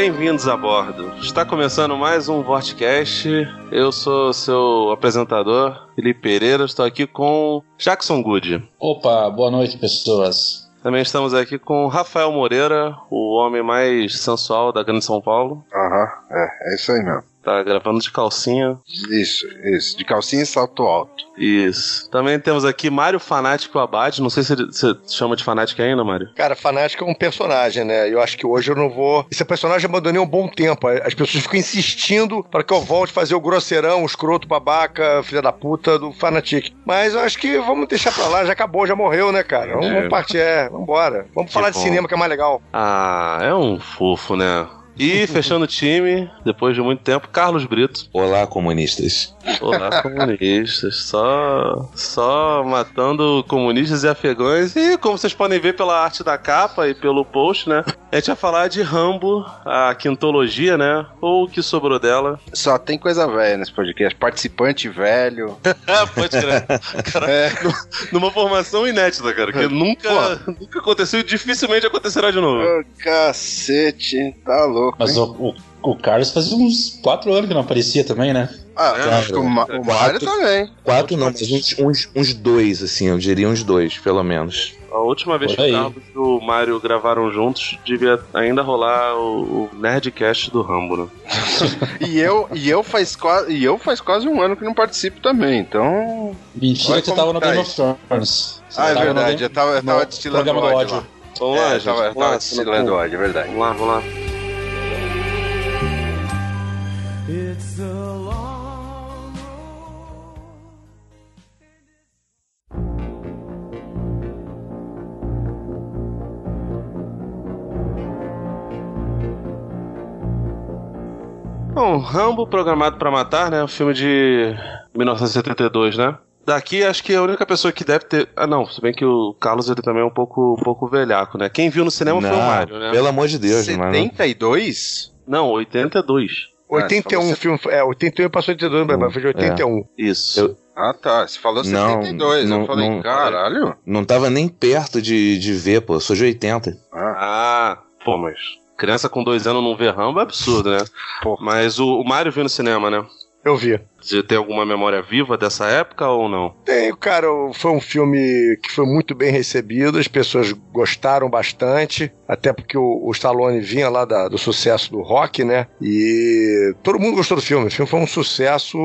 Bem-vindos a bordo. Está começando mais um Vortcast. Eu sou seu apresentador, Felipe Pereira. Estou aqui com Jackson Good. Opa, boa noite, pessoas. Também estamos aqui com Rafael Moreira, o homem mais sensual da Grande São Paulo. Aham, é, é isso aí mesmo. Tá gravando de calcinha. Isso, isso. De calcinha e salto alto. Isso. Também temos aqui Mário Fanático Abad. Não sei se você chama de fanático ainda, Mário. Cara, fanático é um personagem, né? Eu acho que hoje eu não vou. Esse personagem eu abandonei um bom tempo. As pessoas ficam insistindo para que eu volte a fazer o grosseirão, o escroto, babaca, filha da puta do Fanatic. Mas eu acho que vamos deixar pra lá, já acabou, já morreu, né, cara? Vamos, vamos partir, é, vambora. Vamos Que falar de bom. cinema que é mais legal. Ah, é um fofo, né? E fechando o time, depois de muito tempo, Carlos Brito. Olá, comunistas. Olá, comunistas. Só, só matando comunistas e afegãos. E como vocês podem ver pela arte da capa e pelo post, né? A gente vai falar de Rambo, a quintologia, né? Ou o que sobrou dela. Só tem coisa velha nesse podcast. Participante velho. Pode crer. Cara, nu- numa formação inédita, cara. Que nunca, nunca aconteceu e dificilmente acontecerá de novo. Ô, cacete, tá louco. Mas hein? o, o, o Carlos fazia uns quatro anos que não aparecia também, né? Ah, É, acho que o, Ma- o Mário também. Quatro não, mas uns, uns, uns dois, assim, eu diria uns dois, pelo menos. A última vez que o. Carlos e o Mario gravaram juntos, devia ainda rolar o, o Nerdcast do Rambo, né? E eu, e, eu faz quase, e eu faz quase um ano que não participo também, então. Mentira Olha que você como tava no tá Game of Thrones. Você Ah, é verdade, eu tava, eu tava destilando ódio. lá. Vamos É, lá, eu gente. tava, eu Vamos tava lá, destilando ódio, é verdade. Vamos lá, vamos lá. Bom, Rambo programado pra matar, né? Um filme de 1972, né? Daqui acho que a única pessoa que deve ter. Ah, não, se bem que o Carlos ele também é um pouco, um pouco velhaco, né? Quem viu no cinema foi o Não, Mário, né? Pelo amor de Deus, mano. 72? Não, 82. Ah, 81 você- filme. É, 81 passou 82, mas foi de 81. Isso. Eu- Ah, tá. Você falou Não, 72. não- eu falei, não- caralho. Não tava nem perto de, de ver, pô. Eu sou de 80. Ah, Ah, pô, mas criança com dois anos não vê Rambo é absurdo, né? Pô. Mas o, o Mário viu no cinema, né? Eu vi. Você tem alguma memória viva dessa época ou não? Tenho, cara, foi um filme que foi muito bem recebido, as pessoas gostaram bastante, até porque o, o Stallone vinha lá da- do sucesso do rock, né? E todo mundo gostou do filme. O filme foi um sucesso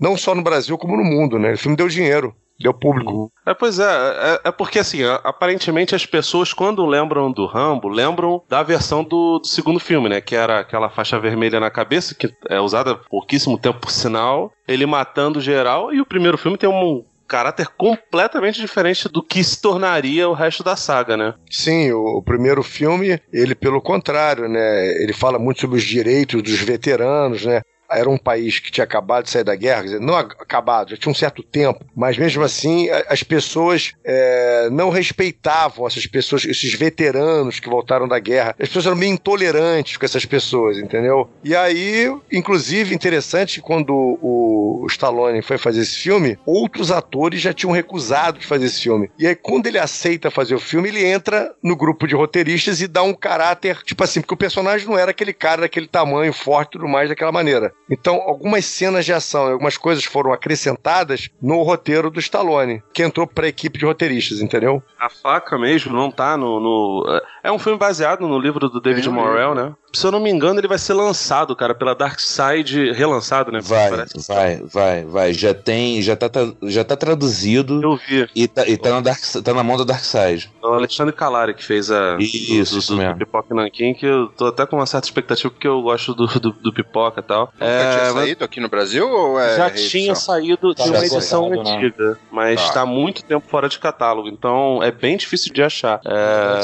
não só no Brasil, como no mundo, né? O filme deu dinheiro, deu público. É, pois é, é, é porque assim, aparentemente as pessoas, quando lembram do Rambo, lembram da versão do, do segundo filme, né? Que era aquela faixa vermelha na cabeça, que é usada há pouquíssimo tempo, por sinal, ele matando geral, e o primeiro filme tem um caráter completamente diferente do que se tornaria o resto da saga, né? Sim, o, o primeiro filme, ele pelo contrário, né? Ele fala muito sobre os direitos dos veteranos, né? Era um país que tinha acabado de sair da guerra, dizer, não ac- acabado, já tinha um certo tempo, mas mesmo assim as pessoas é, não respeitavam essas pessoas, esses veteranos que voltaram da guerra. As pessoas eram meio intolerantes com essas pessoas, entendeu? E aí, inclusive, interessante, quando o Stallone foi fazer esse filme, outros atores já tinham recusado de fazer esse filme. E aí, quando ele aceita fazer o filme, ele entra no grupo de roteiristas e dá um caráter, tipo assim, porque o personagem não era aquele cara daquele tamanho, forte e tudo mais, daquela maneira. Então, algumas cenas de ação, algumas coisas foram acrescentadas no roteiro do Stallone, que entrou pra equipe de roteiristas, entendeu? A faca mesmo não tá no. no- É um filme baseado no livro do David um Morrell, né? Se eu não me engano, ele vai ser lançado, cara, pela Dark Side, relançado, né? Vai, vai, vai, vai. Já tem, já tá, já tá traduzido Eu vi. e tá, e tá, na Dark, tá na mão da Dark Side. É o Alexandre Calari que fez a Isso, do, isso do, do, mesmo. Pipoca e Nanquim, que eu tô até com uma certa expectativa porque eu gosto do, do, do Pipoca e tal. Tinha É, mas saído aqui no Brasil ou é já reedição? tinha saído de Tá uma já edição esgotado, né? antiga, mas Tá. tá muito tempo fora de catálogo, então é bem difícil de achar. É...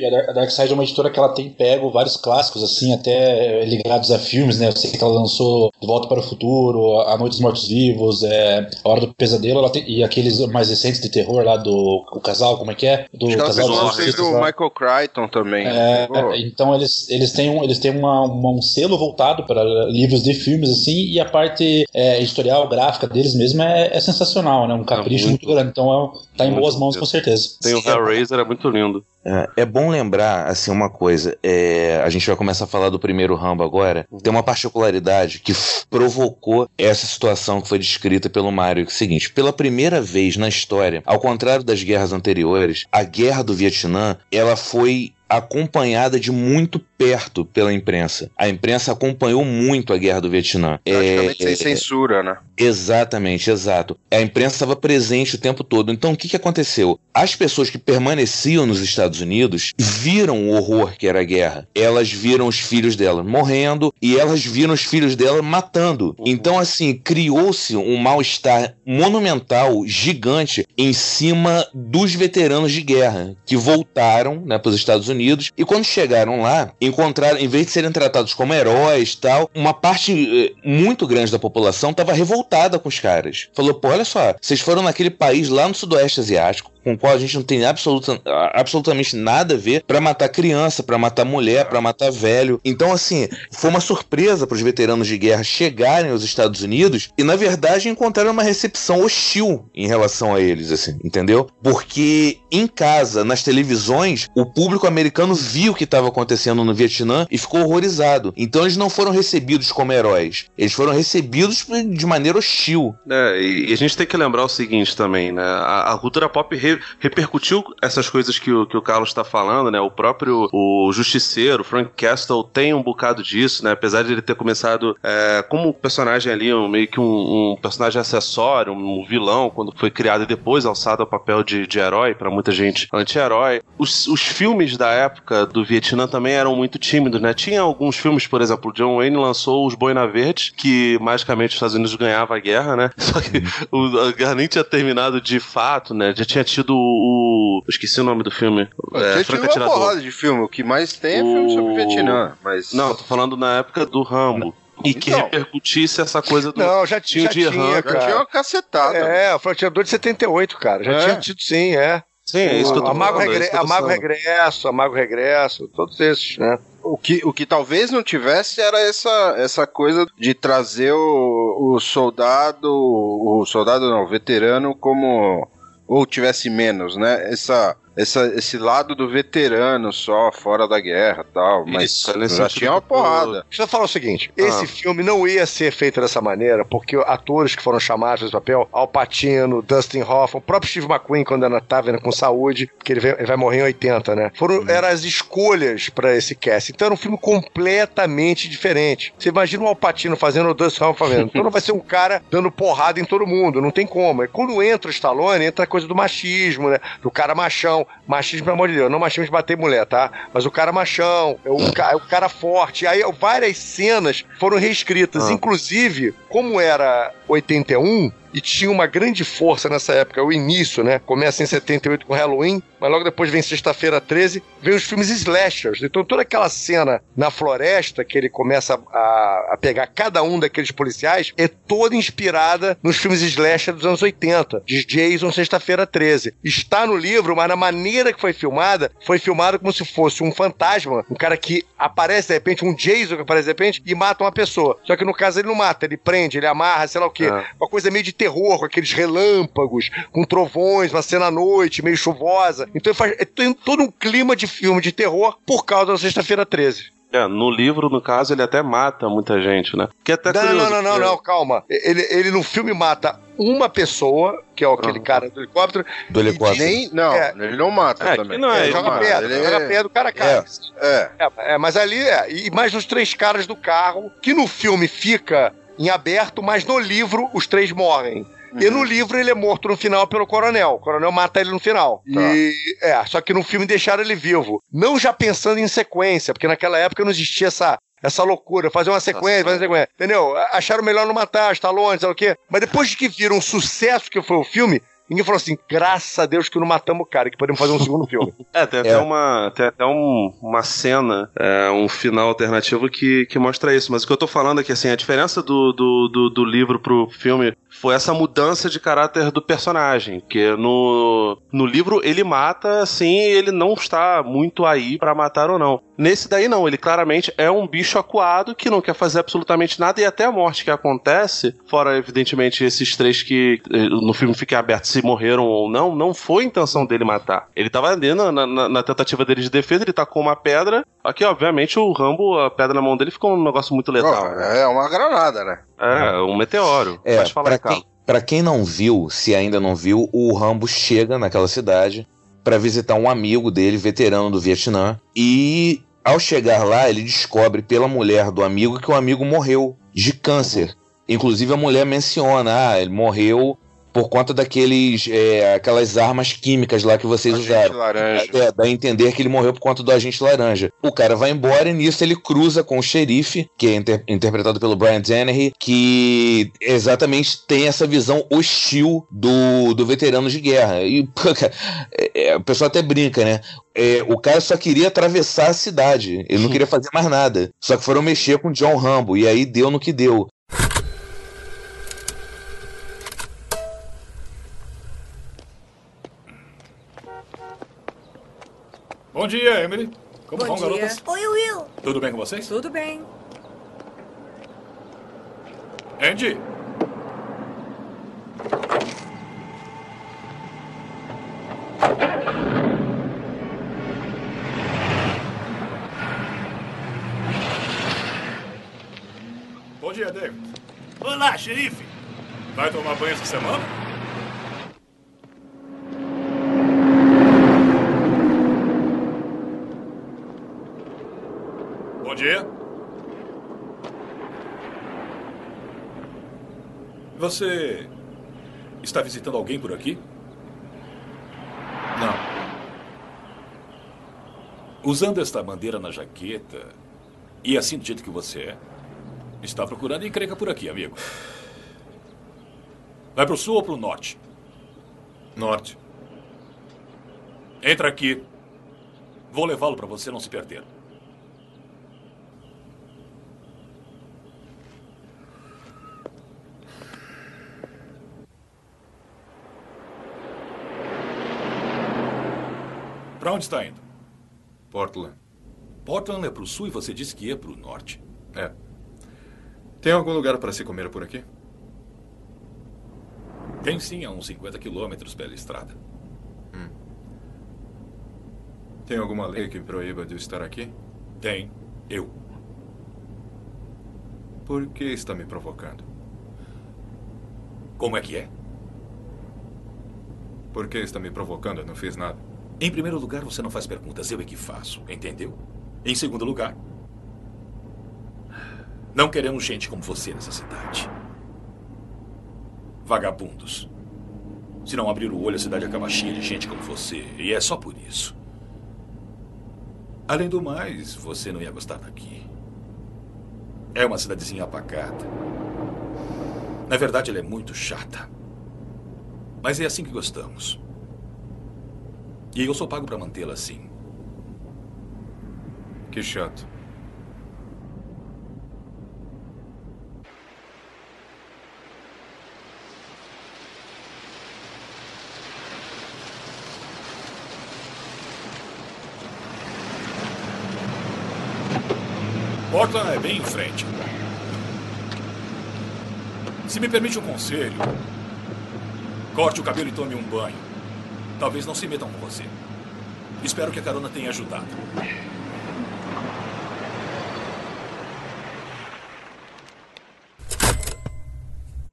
Darkseid, a Dark- Darkseid é uma editora que ela tem pego vários clássicos, assim, até eh, ligados a filmes, né? Eu sei que ela lançou De Volta para o Futuro, A Noite dos Mortos-Vivos, é, A Hora do Pesadelo, ela tem- e aqueles mais recentes de terror lá do o casal, como é que é? Do Acho casal dos artistas do lá. Michael Crichton também. É, Pô, então eles, eles têm, um, eles têm uma, uma- um selo voltado para livros de filmes, assim, e a parte é, editorial, gráfica deles mesmo é, é sensacional, né? Um capricho muito. muito, grande. Então é, tá em boas mãos, com certeza. Tem o Hellraiser, é muito lindo. É, é bom lembrar, assim, uma coisa. é, a gente vai começar a falar do primeiro Rambo agora. Tem uma particularidade que provocou essa situação que foi descrita pelo Mário. Que é o seguinte: pela primeira vez na história, ao contrário das guerras anteriores, a guerra do Vietnã ela foi acompanhada de muito perto pela imprensa. A imprensa acompanhou muito a guerra do Vietnã. praticamente É, sem censura, né? Exatamente, exato. A imprensa estava presente o tempo todo. Então, o que, que aconteceu? As pessoas que permaneciam nos Estados Unidos viram o horror que era a guerra. Elas viram os filhos dela morrendo e elas viram os filhos dela matando. Então, assim, criou-se um mal-estar monumental, gigante, em cima dos veteranos de guerra que voltaram né, para os Estados Unidos e quando chegaram lá, encontraram, em vez de serem tratados como heróis tal, uma parte eh, muito grande da população estava revoltada com os caras. Falou, pô, olha só, vocês foram naquele país lá no Sudoeste Asiático, com o qual a gente não tem absoluta, absolutamente nada a ver, pra matar criança, pra matar mulher, pra matar velho. Então, assim, foi uma surpresa para os veteranos de guerra chegarem aos Estados Unidos e, na verdade, encontraram uma recepção hostil em relação a eles, assim, entendeu? Porque em casa, nas televisões, o público americano viu o que estava acontecendo no Vietnã e ficou horrorizado. Então, eles não foram recebidos como heróis, eles foram recebidos de maneira hostil. É, e a gente tem que lembrar o seguinte também, né? A, a cultura pop re- repercutiu essas coisas que o, que o Carlos está falando, né? O próprio o Justiceiro, Frank Castle, tem um bocado disso, né? Apesar de ele ter começado é, como personagem ali, um, meio que um, um personagem acessório, um vilão, quando foi criado e depois alçado ao papel de, de herói, para muita gente anti-herói. Os, os filmes da época do Vietnã também eram muito tímidos, né? Tinha alguns filmes, por exemplo, John Wayne lançou os Boina Verde, que magicamente os Estados Unidos ganhava a guerra, né? Só que o, a guerra nem tinha terminado de fato, né? Já tinha tido o. eu esqueci o nome do filme. É, É, uma Atirador. porrada de filme. O que mais tem é filme sobre O- Vietnã. Mas... Não, tô falando na época do Rambo. E que Então. repercutisse essa coisa do. Não, já tinha, já tinha, RAM, Já tinha cara. uma cacetada. É, o Atirador de 78, cara. Já É. tinha tido sim, é. Sim, é isso que eu tô Amago, falando. é Regre... que tô Amago. Regresso, Amago Regresso, todos esses, né? O que, o que talvez não tivesse era essa, essa coisa de trazer o, o soldado, o soldado não, o veterano como ou tivesse menos, né? Essa, essa, esse lado do veterano só, fora da guerra tal, mas Isso, já tinha uma porrada. Deixa eu falar o seguinte: Ah. esse filme não ia ser feito dessa maneira, porque atores que foram chamados para esse papel, Al Pacino, Dustin Hoffman, o próprio Steve McQueen, quando ainda estava com saúde, porque ele vai, ele vai morrer em 80, né? Foram, eram as escolhas para esse cast. Então era um filme completamente diferente. Você imagina o Al Pacino fazendo o Dustin Hoffman fazendo. Então não vai ser um cara dando porrada em todo mundo, não tem como. É quando entra o Stallone, entra a coisa do machismo, né? Do cara machão. Machismo, pelo amor de Deus, não machismo de bater mulher, tá? Mas o cara machão, é o, ca- é o cara forte. Aí várias cenas foram reescritas. Ah. Inclusive, como era 81, e tinha uma grande força nessa época, o início, né? Começa em 78 com Halloween, mas logo depois vem Sexta-feira 13, vem os filmes slashers. Então toda aquela cena na floresta que ele começa a, a pegar cada um daqueles policiais é toda inspirada nos filmes slasher dos anos 80, de Jason Sexta-feira 13. Está no livro, mas na maneira que foi filmada, foi filmada como se fosse um fantasma, um cara que aparece de repente, um Jason que aparece de repente e mata uma pessoa. Só que no caso ele não mata, ele prende, ele amarra, sei lá o quê. É. Uma coisa meio de terror, com aqueles relâmpagos, com trovões, uma cena à noite, meio chuvosa. Então ele faz, é, tem todo um clima de filme de terror por causa da Sexta-feira 13. É, no livro, no caso, ele até mata muita gente, né? Que é até Não, não, curioso, não, não, não, calma. Ele, ele no filme mata uma pessoa, que é aquele cara do helicóptero, Do helicóptero. Nem, não, É. ele não mata É, também. não é, Ele joga mata, pedra, ele joga é- pedra, o cara cai. É. É, é, mas ali é. E mais os três caras do carro, que no filme fica em aberto, mas no livro os três morrem. E Uhum. no livro ele é morto no final pelo coronel. O coronel mata ele no final. Tá. E é, só que no filme deixaram ele vivo. Não já pensando em sequência, porque naquela época não existia essa. Essa loucura, fazer uma sequência, fazer uma sequência. Entendeu? Acharam melhor não matar, Stallone, sei lá o quê. Mas depois de que viram o sucesso que foi o filme, ninguém falou assim: graças a Deus que não matamos o cara, que podemos fazer um segundo filme. É, tem até, É. Uma, tem até um- uma cena, é, um final alternativo que, que mostra isso. Mas o que eu tô falando é que assim, a diferença do, do, do, do livro pro filme foi essa mudança de caráter do personagem. Que no, no livro ele mata, assim, ele não está muito aí pra matar ou não. Nesse daí não, ele claramente é um bicho acuado que não quer fazer absolutamente nada e até a morte que acontece, fora evidentemente esses três que eh, no filme fica aberto se morreram ou não, não foi a intenção dele matar. Ele tava ali na, na- na tentativa dele de defesa, ele tacou uma pedra. Aqui, obviamente, o Rambo, a pedra na mão dele ficou um negócio muito letal. Ó, é uma granada, né? É, um meteoro. É, Pode falar, pra quem, pra quem não viu, se ainda não viu, o Rambo chega naquela cidade pra visitar um amigo dele, veterano do Vietnã, e ao chegar lá, ele descobre pela mulher do amigo que o amigo morreu de câncer. Inclusive a mulher menciona, ah, ele morreu por conta daqueles, é, aquelas armas químicas lá que vocês Agente usaram. laranja. É, dá a entender que ele morreu por conta do agente laranja. O cara vai embora e nisso ele cruza com o xerife, que é inter- interpretado pelo Brian Dennehy, que exatamente tem essa visão hostil do, do veterano de guerra. E pô, cara, é, é, o pessoal até brinca, né? É, o cara só queria atravessar a cidade, ele não queria fazer mais nada. Só que foram mexer com John Rambo, e aí deu no que deu. Bom dia, Emily. Como Bom vão, dia. garotas? Oi, Will. Tudo bem com vocês? Tudo bem. Andy, bom dia, David. Olá, xerife. Vai tomar banho essa semana? Bom dia. Você está visitando alguém por aqui? Não. Usando esta bandeira na jaqueta e assim do jeito que você é, está procurando encrenca por aqui, amigo. Vai pro sul ou pro norte? Norte. Entra aqui. Vou levá-lo para você não se perder. Onde está indo? Portland. Portland é pro sul e você disse que ia pro norte. É. Tem algum lugar para se comer por aqui? Tem sim a uns 50 quilômetros pela estrada. Tem alguma lei que proíba de eu estar aqui? Tem. Eu. Por que está me provocando? Como é que é? Por que está me provocando? Eu não fiz nada. Em primeiro lugar, você não faz perguntas, eu é que faço, entendeu? Em segundo lugar, não queremos gente como você nessa cidade. Vagabundos. Se não abrir o olho, a cidade acaba cheia de gente como você, e é só por isso. Além do mais, você não ia gostar daqui. É uma cidadezinha apagada. Na verdade, ela é muito chata. Mas é assim que gostamos. E eu sou pago para mantê-la assim. Que chato. Portland é bem em frente. Se me permite um conselho, corte o cabelo e tome um banho. Talvez não se metam com você. Espero que a carona tenha ajudado.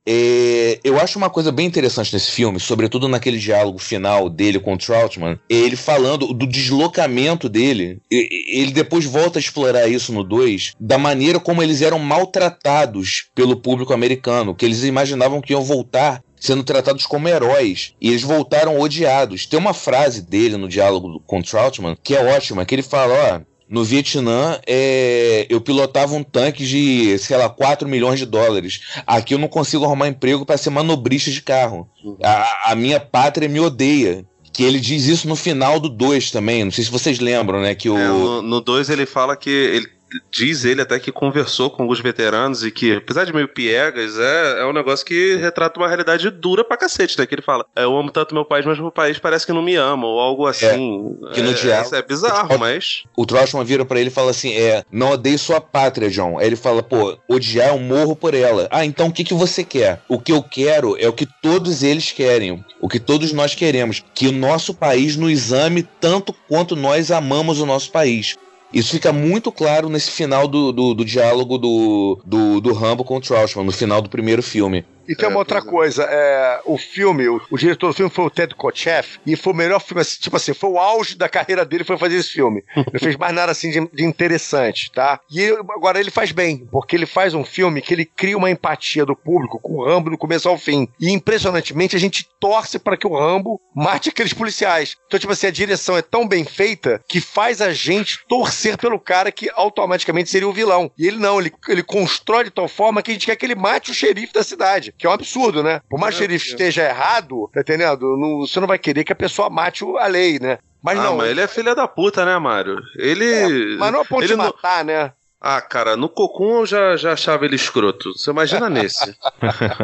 É, eu acho uma coisa bem interessante nesse filme, sobretudo naquele diálogo final dele com o Troutman, é ele falando do deslocamento dele. Ele depois volta a explorar isso no 2, da maneira como eles eram maltratados pelo público americano, que eles imaginavam que iam voltar sendo tratados como heróis. E eles voltaram odiados. Tem uma frase dele no diálogo com Troutman que é ótima, que ele fala, ó, no Vietnã, é, eu pilotava um tanque de, sei lá, 4 milhões de dólares. Aqui eu não consigo arrumar emprego para ser manobrista de carro. A, a, minha pátria me odeia. Que ele diz isso no final do 2 também. Não sei se vocês lembram, né? Que o... É, no 2 ele fala que ele diz ele até que conversou com alguns veteranos e que, apesar de meio piegas, é, é um negócio que retrata uma realidade dura pra cacete, né? Que ele fala, é, eu amo tanto meu país, mas meu país parece que não me ama, ou algo assim. É, que no é, diálogo, é bizarro, o, mas... O Trochman vira para ele e fala assim, é, não odeio sua pátria, John. Aí ele fala, pô, odiar eu morro por ela. Ah, então o que, que você quer? O que eu quero é o que todos eles querem, o que todos nós queremos, que o nosso país nos ame tanto quanto nós amamos o nosso país. Isso fica muito claro nesse final do, do, do diálogo do, do, do Rambo com o Trauschman, no final do primeiro filme. E tem é, uma outra é. coisa, é, o filme, o, o, diretor do filme foi o Ted Kotcheff, e foi o melhor filme, assim, tipo assim, foi o auge da carreira dele foi fazer esse filme. Não fez mais nada assim de, de interessante, tá? E ele, agora ele faz bem, porque ele faz um filme que ele cria uma empatia do público com o Rambo do começo ao fim. E impressionantemente a gente torce para que o Rambo mate aqueles policiais. Então, tipo assim, a direção é tão bem feita que faz a gente torcer pelo cara que automaticamente seria o vilão. E ele não, ele, ele constrói de tal forma que a gente quer que ele mate o xerife da cidade que é um absurdo, né? Por mais que o xerife esteja errado, tá entendendo? Não, você não vai querer que a pessoa mate a lei, né? Mas ah, não. Mas ele é filha da puta, né, Mário? Ele. É, mas não é ponto de matar, não... né? Ah, cara, no Cocum eu já, já achava ele escroto. Você imagina nesse.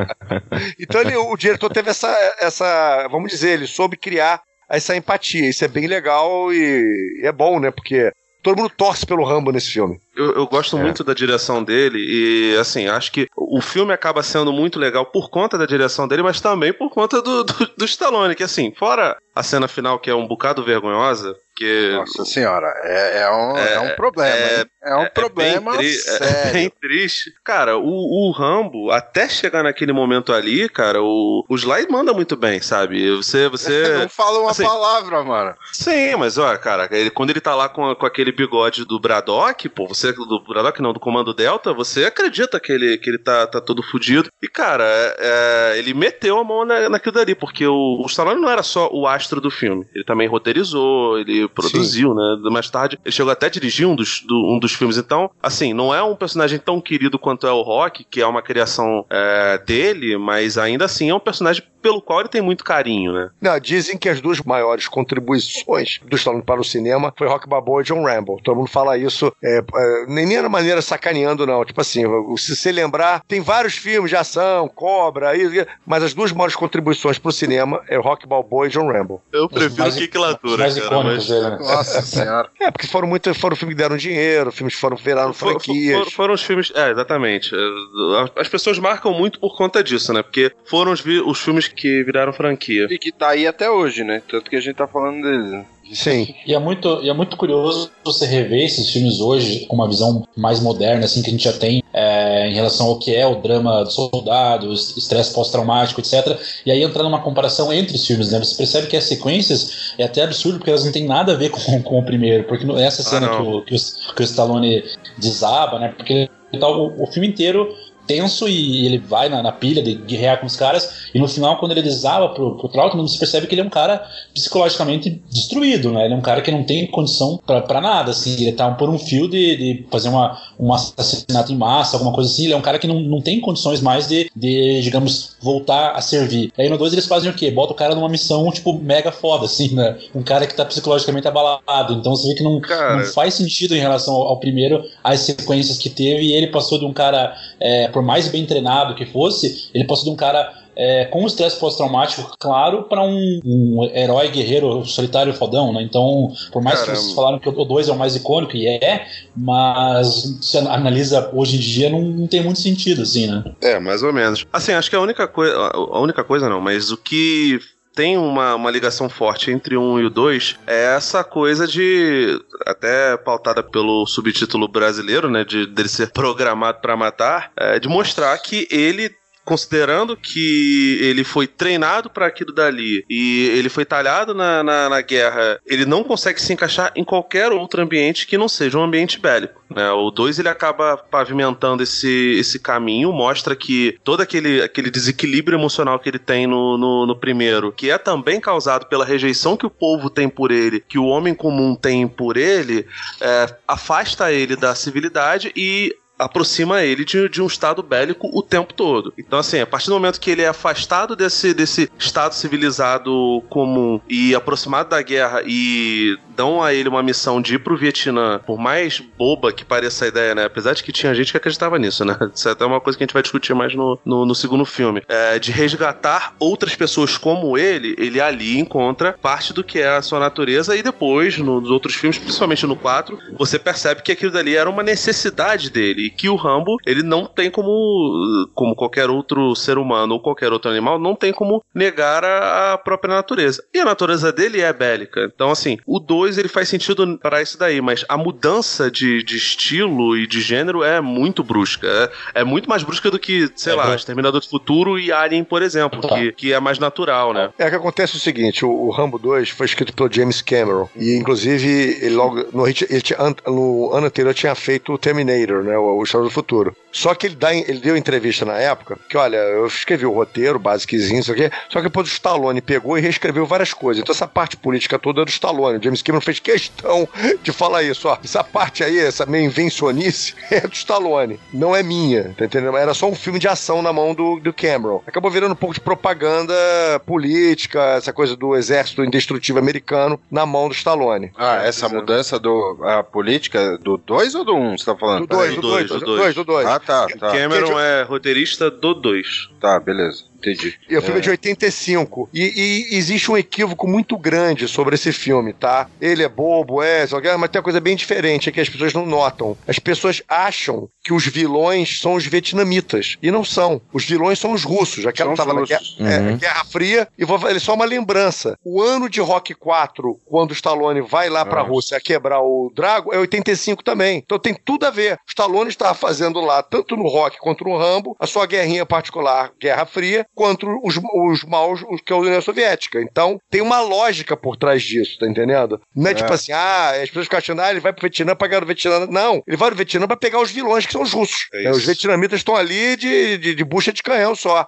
então ele, o diretor teve essa, essa. Vamos dizer, ele soube criar essa empatia. Isso é bem legal e é bom, né? Porque todo mundo torce pelo Rambo nesse filme. Eu, eu gosto é. muito da direção dele e, assim, acho que o filme acaba sendo muito legal por conta da direção dele, mas também por conta do, do, do Stallone, que, assim, fora a cena final que é um bocado vergonhosa, que... Nossa senhora, é, é, um, é, é um problema. É, é um é problema bem sério. É bem triste. Cara, o, o Rambo, até chegar naquele momento ali, cara, o, o Sly manda muito bem, sabe? Você... você Não fala uma assim, palavra, mano. Sim, mas, ó, cara, ele, quando ele tá lá com, com aquele bigode do Braddock, pô, você você, do Braddock não, do Comando Delta, você acredita que ele, que ele tá, tá todo fudido. E, cara, é, é, ele meteu a mão na, naquilo dali, porque o, o Stallone não era só o astro do filme. Ele também roteirizou, ele produziu, Sim. né? Mais tarde, ele chegou até a dirigir um dos, do, um dos filmes. Então, assim, não é um personagem tão querido quanto é o Rock, que é uma criação é, dele, mas ainda assim é um personagem pelo qual ele tem muito carinho, né? Não, dizem que as duas maiores contribuições do Stallone para o cinema foi Rock Balboa e John Rambo. Todo mundo fala isso, é, é, nem era maneira sacaneando, não. Tipo assim, se você lembrar, tem vários filmes de ação, Cobra, isso, mas as duas maiores contribuições para o cinema é Rock Balboa e John Rambo. Eu prefiro mais, Quiquilatura, mais cara. Mas... Dele, né? Nossa senhora. É, porque foram muito, foram filmes que deram dinheiro, filmes que foram viraram for, franquias. For, foram os filmes, é, exatamente. As pessoas marcam muito por conta disso, né? Porque foram os, os filmes que viraram franquia. E que tá aí até hoje, né? Tanto que a gente tá falando deles. Sim. E é muito, e é muito curioso você rever esses filmes hoje com uma visão mais moderna, assim, que a gente já tem é, em relação ao que é o drama do soldado, estresse pós-traumático, etc. E aí entrar numa comparação entre os filmes, né? Você percebe que as sequências é até absurdo, porque elas não têm nada a ver com, com o primeiro. Porque essa ah, cena ah, que, o, que, o, que o Stallone desaba, né? Porque tá, o, o filme inteiro tenso e ele vai na, na, pilha de guerrear com os caras. E no final, quando ele desaba pro, pro Trautmann, você percebe que ele é um cara psicologicamente destruído, né? Ele é um cara que não tem condição para nada, assim. Ele tá por um fio de, de fazer uma, um assassinato em massa, alguma coisa assim. Ele é um cara que não, não tem condições mais de, de, digamos, voltar a servir. Aí no 2 eles fazem o quê? Bota o cara numa missão, tipo, mega foda, assim, né? Um cara que tá psicologicamente abalado. Então você vê que não, não faz sentido em relação ao, ao primeiro, as sequências que teve. E ele passou de um cara. É, por mais bem treinado que fosse, ele passou de um cara é, com estresse pós-traumático, claro, para um, um, herói guerreiro solitário fodão, né? Então, por mais Caramba. que vocês falaram que o 2 é o mais icônico, e é, mas se analisa hoje em dia, não, não, tem muito sentido, assim, né? É, mais ou menos. Assim, acho que a única coisa. A única coisa não, mas o que tem uma, uma ligação forte entre um e o dois é essa coisa de até pautada pelo subtítulo brasileiro, né, de dele ser programado para matar, é, de mostrar que ele considerando que ele foi treinado para aquilo dali e ele foi talhado na, na, na, guerra, ele não consegue se encaixar em qualquer outro ambiente que não seja um ambiente bélico. Né? O 2 ele acaba pavimentando esse, esse caminho, mostra que todo aquele, aquele desequilíbrio emocional que ele tem no, no, no primeiro, que é também causado pela rejeição que o povo tem por ele, que o homem comum tem por ele, é, afasta ele da civilidade e aproxima ele de, de, um estado bélico o tempo todo. Então, assim, a partir do momento que ele é afastado desse, desse estado civilizado comum e aproximado da guerra e dão a ele uma missão de ir pro Vietnã, por mais boba que pareça a ideia, né? Apesar de que tinha gente que acreditava nisso, né? Isso é até uma coisa que a gente vai discutir mais no, no, no segundo filme. É, de resgatar outras pessoas como ele, ele ali encontra parte do que é a sua natureza e depois, nos outros filmes, principalmente no 4, você percebe que aquilo dali era uma necessidade dele e que o Rambo, ele não tem como, como qualquer outro ser humano ou qualquer outro animal, não tem como negar a, a própria natureza. E a natureza dele é bélica. Então, assim, o 2 ele faz sentido para isso daí, mas a mudança de, de estilo e de gênero é muito brusca. É, é muito mais brusca do que, sei é lá, bem. Exterminador do Futuro e Alien, por exemplo, tá. que, que é mais natural, né? É que acontece o seguinte: o, o Rambo 2 foi escrito pelo James Cameron. E, inclusive, ele logo. No, ele no ano anterior tinha feito o Terminator, né? O, o História do Futuro. Só que ele, dá, ele deu entrevista na época, que olha, eu escrevi o roteiro, basiquezinho, isso aqui, só que depois o Stallone pegou e reescreveu várias coisas. Então essa parte política toda é do Stallone. O James Cameron fez questão de falar isso, ó. Essa parte aí, essa meio invencionice, é do Stallone. Não é minha, tá entendendo? Era só um filme de ação na mão do, do Cameron. Acabou virando um pouco de propaganda política, essa coisa do exército indestrutível americano na mão do Stallone. Ah, essa mudança do a política do 2 ou do 1, um, você tá falando? Do 2, do 2, do 2, do 2. Ah, tá, tá. Cameron é roteirista do 2. Tá, beleza. Entendi. E o filme é de 85. E, e, existe um equívoco muito grande sobre esse filme, tá? Ele é bobo, é, mas tem uma coisa bem diferente, é que as pessoas não notam. As pessoas acham que os vilões são os vietnamitas. E não são. Os vilões são os russos. Aquela estava na guerra, uhum. é, Guerra Fria. E vou, é só uma lembrança. O ano de Rock 4, quando o Stallone vai lá pra ah. Rússia quebrar o Drago, é 85 também. Então tem tudo a ver. O Stallone estava fazendo lá, tanto no Rock quanto no Rambo, a sua guerrinha particular, Guerra Fria, contra os, os maus que é a União Soviética. Então, tem uma lógica por trás disso, tá entendendo? Não é, é. tipo assim, ah, as pessoas ficam achando, ah, ele vai pro Vietnã pra ganhar o Vietnã. Não, ele vai pro Vietnã pra pegar os vilões, que são os russos. É os vietnamitas estão ali de, de, de bucha de canhão só.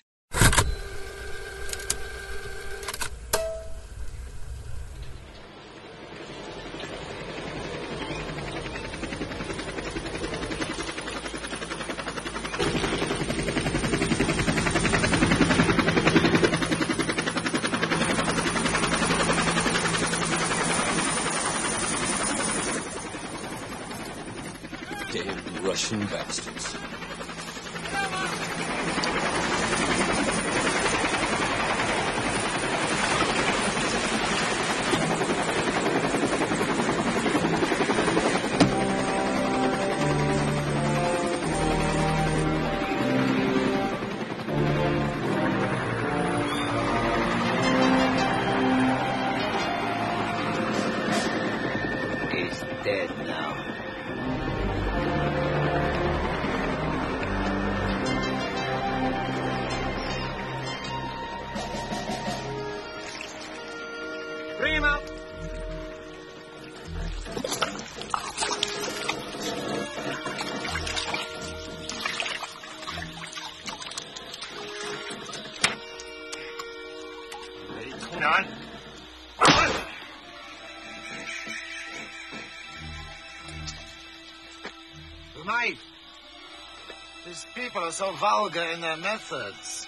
Are so vulgar in their methods.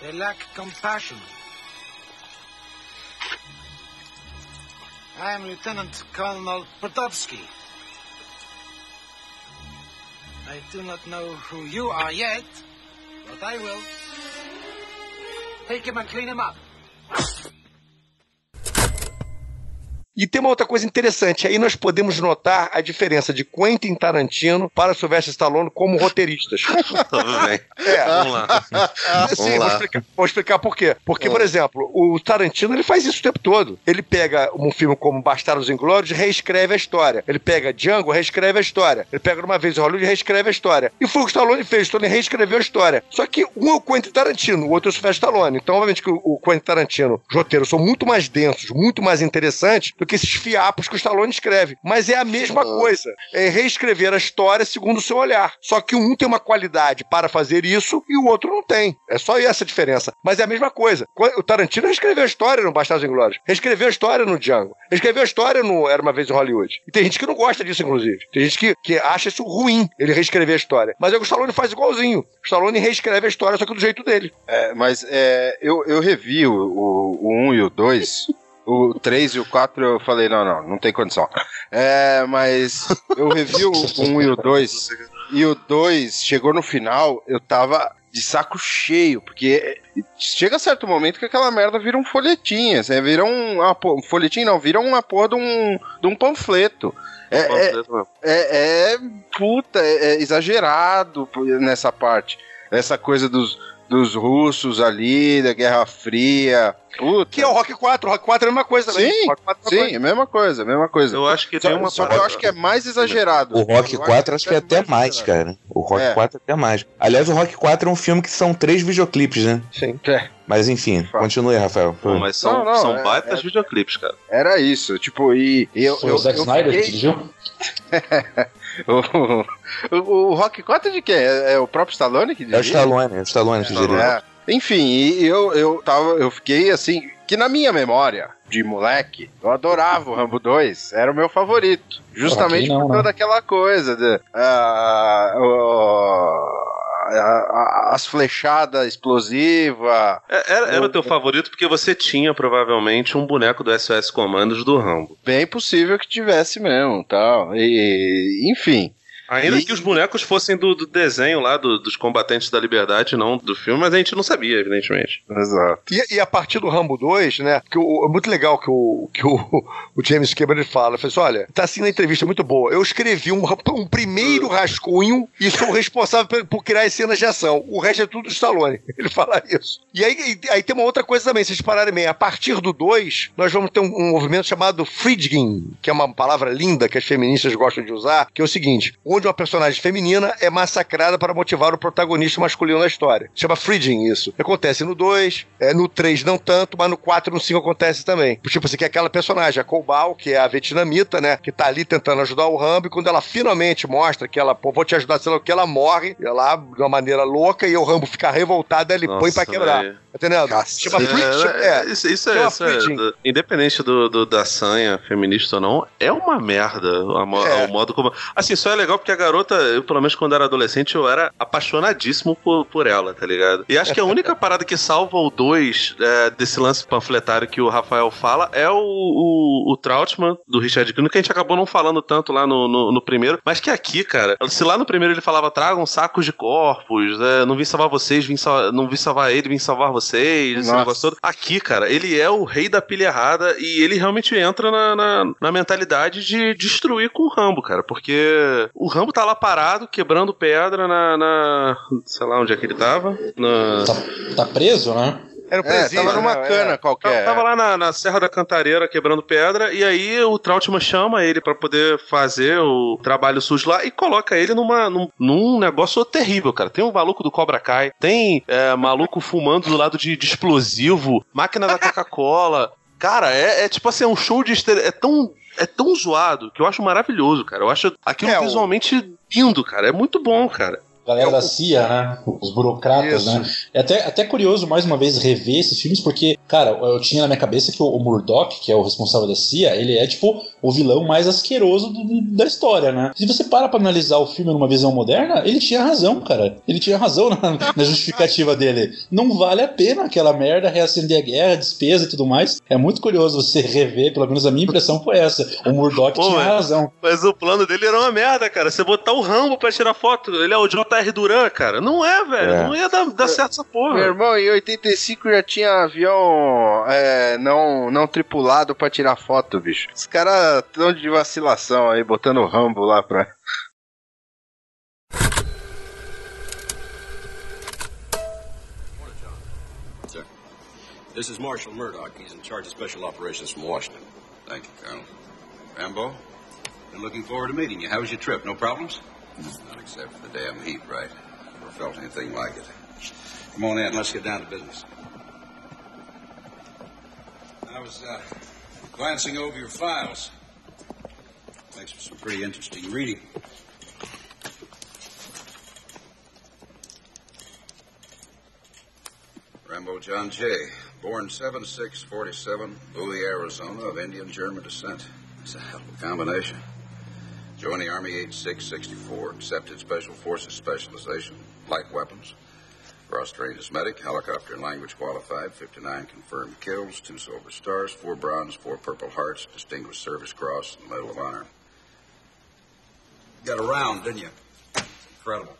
They lack compassion. I am Lieutenant Colonel Podolsky. I do not know who you are yet, but I will. Take him and clean him up. E tem uma outra coisa interessante, aí nós podemos notar a diferença de Quentin Tarantino para Sylvester Stallone como roteiristas. Tudo bem. É, Vamos lá. Sim, Vamos vou explicar, vou explicar por quê. Porque, por exemplo, o Tarantino ele faz isso o tempo todo. Ele pega um filme como Bastardos Inglórios e reescreve a história. Ele pega Django, reescreve a história. Ele pega uma vez em Hollywood e reescreve a história. E foi o que o Stallone fez. O Stallone reescreveu a história. Só que um é o Quentin Tarantino, o outro é o Sylvester Stallone. Então, obviamente que o- o Quentin Tarantino, os roteiros são muito mais densos, muito mais interessantes do que esses fiapos que o Stallone escreve. Mas é a mesma coisa. É reescrever a história segundo o seu olhar. Só que um tem uma qualidade para fazer isso e o outro não tem. É só essa a diferença. Mas é a mesma coisa. O Tarantino reescreveu a história no Bastardos Inglórios. Reescreveu a história no Django. Reescreveu a história no Era Uma Vez em Hollywood. E tem gente que não gosta disso, inclusive. Tem gente que, que acha isso ruim, ele reescrever a história. Mas é o que o Stallone faz igualzinho. O Stallone reescreve a história, só que do jeito dele. É, mas é, eu, eu revi o, o, o 1 e o 2. O 3 e o 4 eu falei, não, não, não tem condição. É, mas eu revi o 1 e o 2. E o 2 chegou no final, eu tava de saco cheio, porque chega certo momento que aquela merda vira um folhetim, assim, vira um, po- um folhetim, não, vira uma porra de um, de um panfleto. É, é, é, é puta, é, é exagerado nessa parte. Essa coisa dos, dos russos ali, da Guerra Fria. Puta. Que é o Rock 4. O Rock 4 é a mesma coisa também. Sim, Rock 4 é a mesma sim, é a mesma coisa, a mesma coisa. Eu acho que só, tem uma só que eu acho que é mais exagerado. O Rock Eu 4 acho que é até mais, exagerado. cara. O Rock É. 4 é até mais. Aliás, o Rock 4 é um filme que são três videoclipes, né? Sim. É. Mas enfim, continue, Rafael. Pô, mas são, Não, não, são é- baitas é- videoclipes, cara. Era isso, tipo, e e eu. Foi eu, o Zack eu Snyder que fiquei- dirigiu? o, o, o Rock 4 é de quem? É, é o próprio Stallone que É o dirige? Stallone, é o Stallone que dirige. É. Enfim, e eu, eu tava. Eu fiquei assim. Que na minha memória de moleque, eu adorava o Rambo 2. Era o meu favorito. Justamente não, por né? toda aquela coisa de. ah, o- a- a- as flechadas explosivas. É, Era, era o teu favorito porque você tinha provavelmente um boneco do SOS Comandos do Rambo. Bem possível que tivesse mesmo, tal. E, enfim. Ainda E- que os bonecos fossem do, do desenho lá do- dos combatentes da liberdade, não do filme, mas a gente não sabia, evidentemente. Exato. E, e a partir do Rambo 2, né? Que o, é muito legal que o, que o, o James Cameron ele fala. Ele fala assim: olha, tá assim na entrevista muito boa. Eu escrevi um, um primeiro rascunho e sou responsável por, por criar as cenas de ação. O resto é tudo do Stallone. Ele fala isso. E aí, e- aí tem uma outra coisa também, se vocês pararem bem. A partir do 2, nós vamos ter um, um movimento chamado Friedgin, que é uma palavra linda que as feministas gostam de usar, que é o seguinte: onde uma personagem feminina é massacrada para motivar o protagonista masculino da história. Chama Friedgin isso. Acontece no 2, é, no 3 não tanto, mas no 4 e no 5 acontece também. Tipo assim, que é aquela personagem, a Cobal, que é a vietnamita, né? Que tá ali tentando ajudar o Rambo, e quando ela finalmente mostra que ela, pô, vou te ajudar, sei lá o que, ela morre, ela de uma maneira louca, e o Rambo fica revoltado, ele põe pra quebrar. entendendo? Cacete. Chama Friedgin. É, É, isso, isso é, isso é- do- independente do, do- da sanha feminista ou não, é uma merda a É. o modo como. Assim, só é legal porque a garota, eu, pelo menos quando era adolescente, eu era apaixonadíssimo por, por ela, tá ligado? E acho que a única parada que salva o 2 desse lance panfletário que o Rafael fala é o, o, o Trautmann do Richard Green, que a gente acabou não falando tanto lá no, no, no primeiro, mas que aqui, cara, se lá no primeiro ele falava tragam sacos de corpos, é, não vim salvar vocês, vim não vim salvar ele, vim salvar vocês, esse negócio todo. Aqui, cara, ele é o rei da pilha errada e ele realmente entra na, na, na mentalidade de destruir com o Rambo, cara, porque o Rambo tá lá parado, quebrando pedra na, na- sei lá onde é que ele tava, na... Tá, tá preso, né? era o É, presídio. tava numa né? cana É. qualquer. Tava lá na, na Serra da Cantareira quebrando pedra, e aí o Trautmann chama ele pra poder fazer o trabalho sujo lá e coloca ele numa, num, num negócio terrível, cara. Tem um maluco do Cobra Kai, tem é, maluco fumando do lado de, de explosivo, máquina da Coca-Cola. Cara, é, é tipo assim, é um show de estere... É tão. É tão zoado que eu acho maravilhoso, cara. Eu acho aquilo É, o- visualmente lindo, cara. É muito bom, cara. Galera da CIA, né? Os burocratas, Isso. né? É até, até curioso, mais uma vez, rever esses filmes, porque, cara, eu tinha na minha cabeça que o, o Murdoch, que é o responsável da CIA, ele é, tipo, o vilão mais asqueroso do- do- da história, né? Se você para pra analisar o filme numa visão moderna, ele tinha razão, cara. Ele tinha razão na, na justificativa dele. Não vale a pena aquela merda reacender a guerra, despesa e tudo mais. É muito curioso você rever, pelo menos a minha impressão foi essa. O Murdoch Pô, tinha é. razão. Mas o plano dele era uma merda, cara. Você botar o Rambo pra tirar foto, ele é o JF botar R Duran, cara. Não é, velho. É. Não ia dar, dar certo essa porra. Meu irmão, em 85 já tinha avião é, não, não tripulado pra tirar foto, bicho. Os caras tão de vacilação aí, botando o Rambo lá pra. This is Marshal Murdoch. He's in charge of special operations from Washington. Thank you, Colonel. Rambo, been looking forward to meeting you. How was your trip? No problems? Not except for the damn heat, right? Never felt anything like it. Come on in. Let's get down to business. I was uh, glancing over your files. Makes for some pretty interesting reading. Rambo John Jay, born 7-6-47, Bowie, Arizona, of Indian German descent. It's a hell of a combination. Joined the Army 8-6-64, accepted Special Forces specialization, light weapons. Cross-trained as medic, helicopter and language qualified, 59 confirmed kills, two silver stars, four bronze, four purple hearts, distinguished service cross, and medal of honor. Got around, didn't you? Incredible.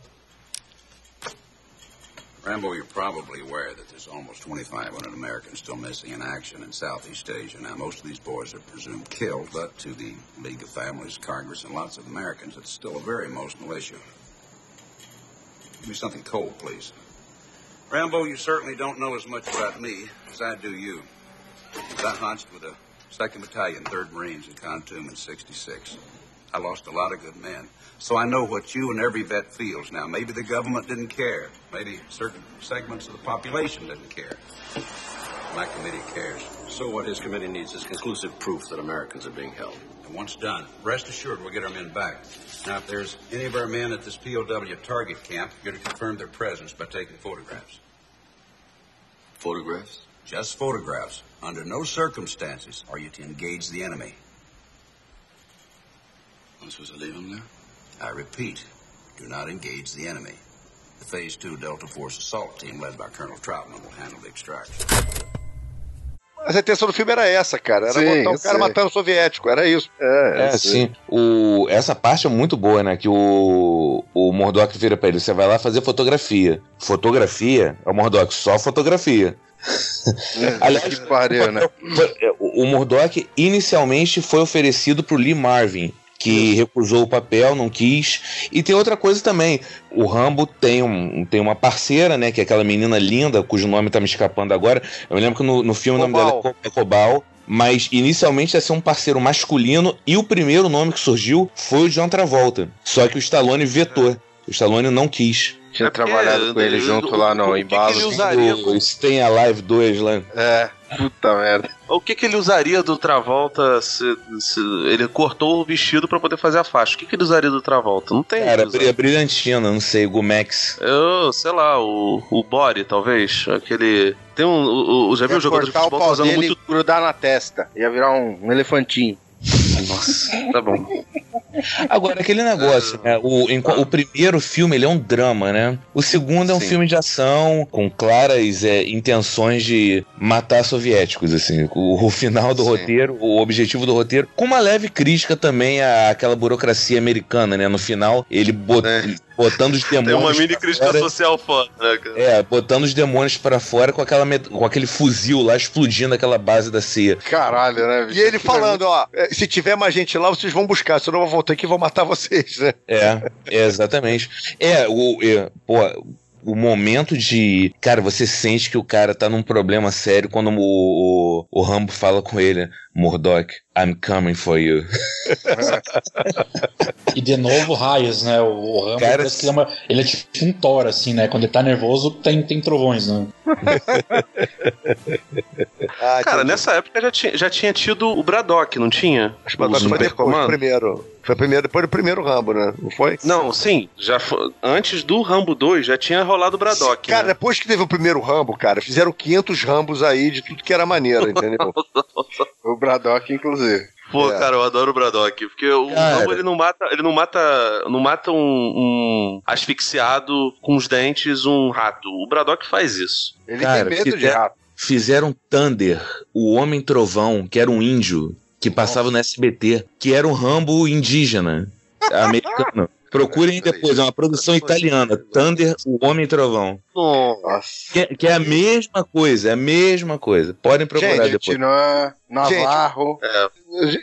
Rambo, you're probably aware that there's almost 2,500 Americans still missing in action in Southeast Asia. Now, most of these boys are presumed killed, but to the League of Families, Congress, and lots of Americans, it's still a very emotional issue. Give me something cold, please. Rambo, you certainly don't know as much about me as I do you. I hunched with the 2nd Battalion, 3rd Marines in Khartoum in 66. I lost a lot of good men. So I know what you and every vet feels now. Maybe the government didn't care. Maybe certain segments of the population didn't care. My committee cares. So what his committee needs is conclusive proof that Americans are being held. And once done, rest assured we'll get our men back. Now, if there's any of our men at this POW target camp, you're to confirm their presence by taking photographs. Photographs? Just photographs. Under no circumstances are you to engage the enemy. I'm supposed to leave him there? I repeat, do not engage the enemy. The Phase 2 Delta Force assault team, led by Colonel Troutman, will handle the extraction. Mas a intenção do filme era essa, cara. Era Sim, botar o cara sei. matando o soviético, era isso. É, sim. O, essa parte é muito boa, né? Que o, o Murdoch vira pra ele: você vai lá fazer fotografia. Fotografia? É o Murdoch, só fotografia. Aliás, que pariu, né? o, o Murdoch inicialmente foi oferecido pro Lee Marvin. Que recusou o papel, não quis. E tem outra coisa também. O Rambo tem, um, tem uma parceira, né? Que é aquela menina linda, cujo nome tá me escapando agora. Eu me lembro que no, no filme o nome dela é Co- é Cobal. Mas inicialmente ia ser um parceiro masculino e o primeiro nome que surgiu foi o John Travolta. Só que o Stallone vetou. O Stallone não quis. Tinha trabalhado com ele junto lá no embalo. ele usaria? O Stay Alive 2 lá. É, puta merda. O que, que ele usaria do Travolta se, se ele cortou o vestido pra poder fazer a faixa? O que, que ele usaria do Travolta? Não tem. Cara, o que usar. bri- brilhantina, não sei, Gumex. Eu, sei lá, o, o Body, talvez. Aquele. Tem um. O, o- já viu o jogador de o futebol pau usando dele muito. grudar na testa. Ia virar um, um elefantinho. Nossa, tá bom. Agora, aquele negócio, né? O, em- o primeiro filme ele é um drama, né? O segundo é um Sim. filme de ação com claras é, intenções de matar soviéticos, assim. O, o final do Sim. roteiro, o objetivo do roteiro, com uma leve crítica também àquela burocracia americana, né? No final, ele bot- É. botando os demônios. Tem uma mini crítica fora. social foda, né, cara? É, botando os demônios pra fora com, aquela met- com aquele fuzil lá explodindo aquela base da CIA. Caralho, né, bicho? E ele falando, ó, "É, se tiver mais gente lá, vocês vão buscar, senão eu vou voltar aqui e vou matar vocês, né? É, é, exatamente. É, o, é, pô, o momento de. Cara, você sente que o cara tá num problema sério quando o, o, o Rambo fala com ele, Murdoch, I'm coming for you. E de novo, raios, né? O, o Rambo Cara, ele é, uma- ele é tipo um Thor, assim, né? Quando ele tá nervoso, tem, tem trovões, né? Ah, Cara, entendi. nessa época já tinha, já tinha tido o Braddock, não tinha? Acho que o O Braddock foi depois, Comando? primeiro. Foi primeiro, depois do primeiro Rambo, né? Não foi? Não, sim. Já foi, antes do Rambo 2 já tinha rolado o Braddock. Cara, né? depois que teve o primeiro Rambo, cara, fizeram 500 Rambos aí de tudo que era maneiro, entendeu? O Braddock, inclusive. Pô, É. cara, eu adoro o Braddock, porque o Cara. Rambo ele não mata, ele não mata, não mata um, um asfixiado com os dentes um rato. O Braddock faz isso. Ele Cara, tem medo de rato. Fizeram Thunder, o Homem Trovão, que era um índio, que passava no SBT, que era um Rambo indígena. Americano. Procurem depois, é uma produção italiana, Thunder, o Homem Trovão. Nossa. Que, é- que é a mesma coisa, é a mesma coisa. Podem procurar Gente, depois. Navarro.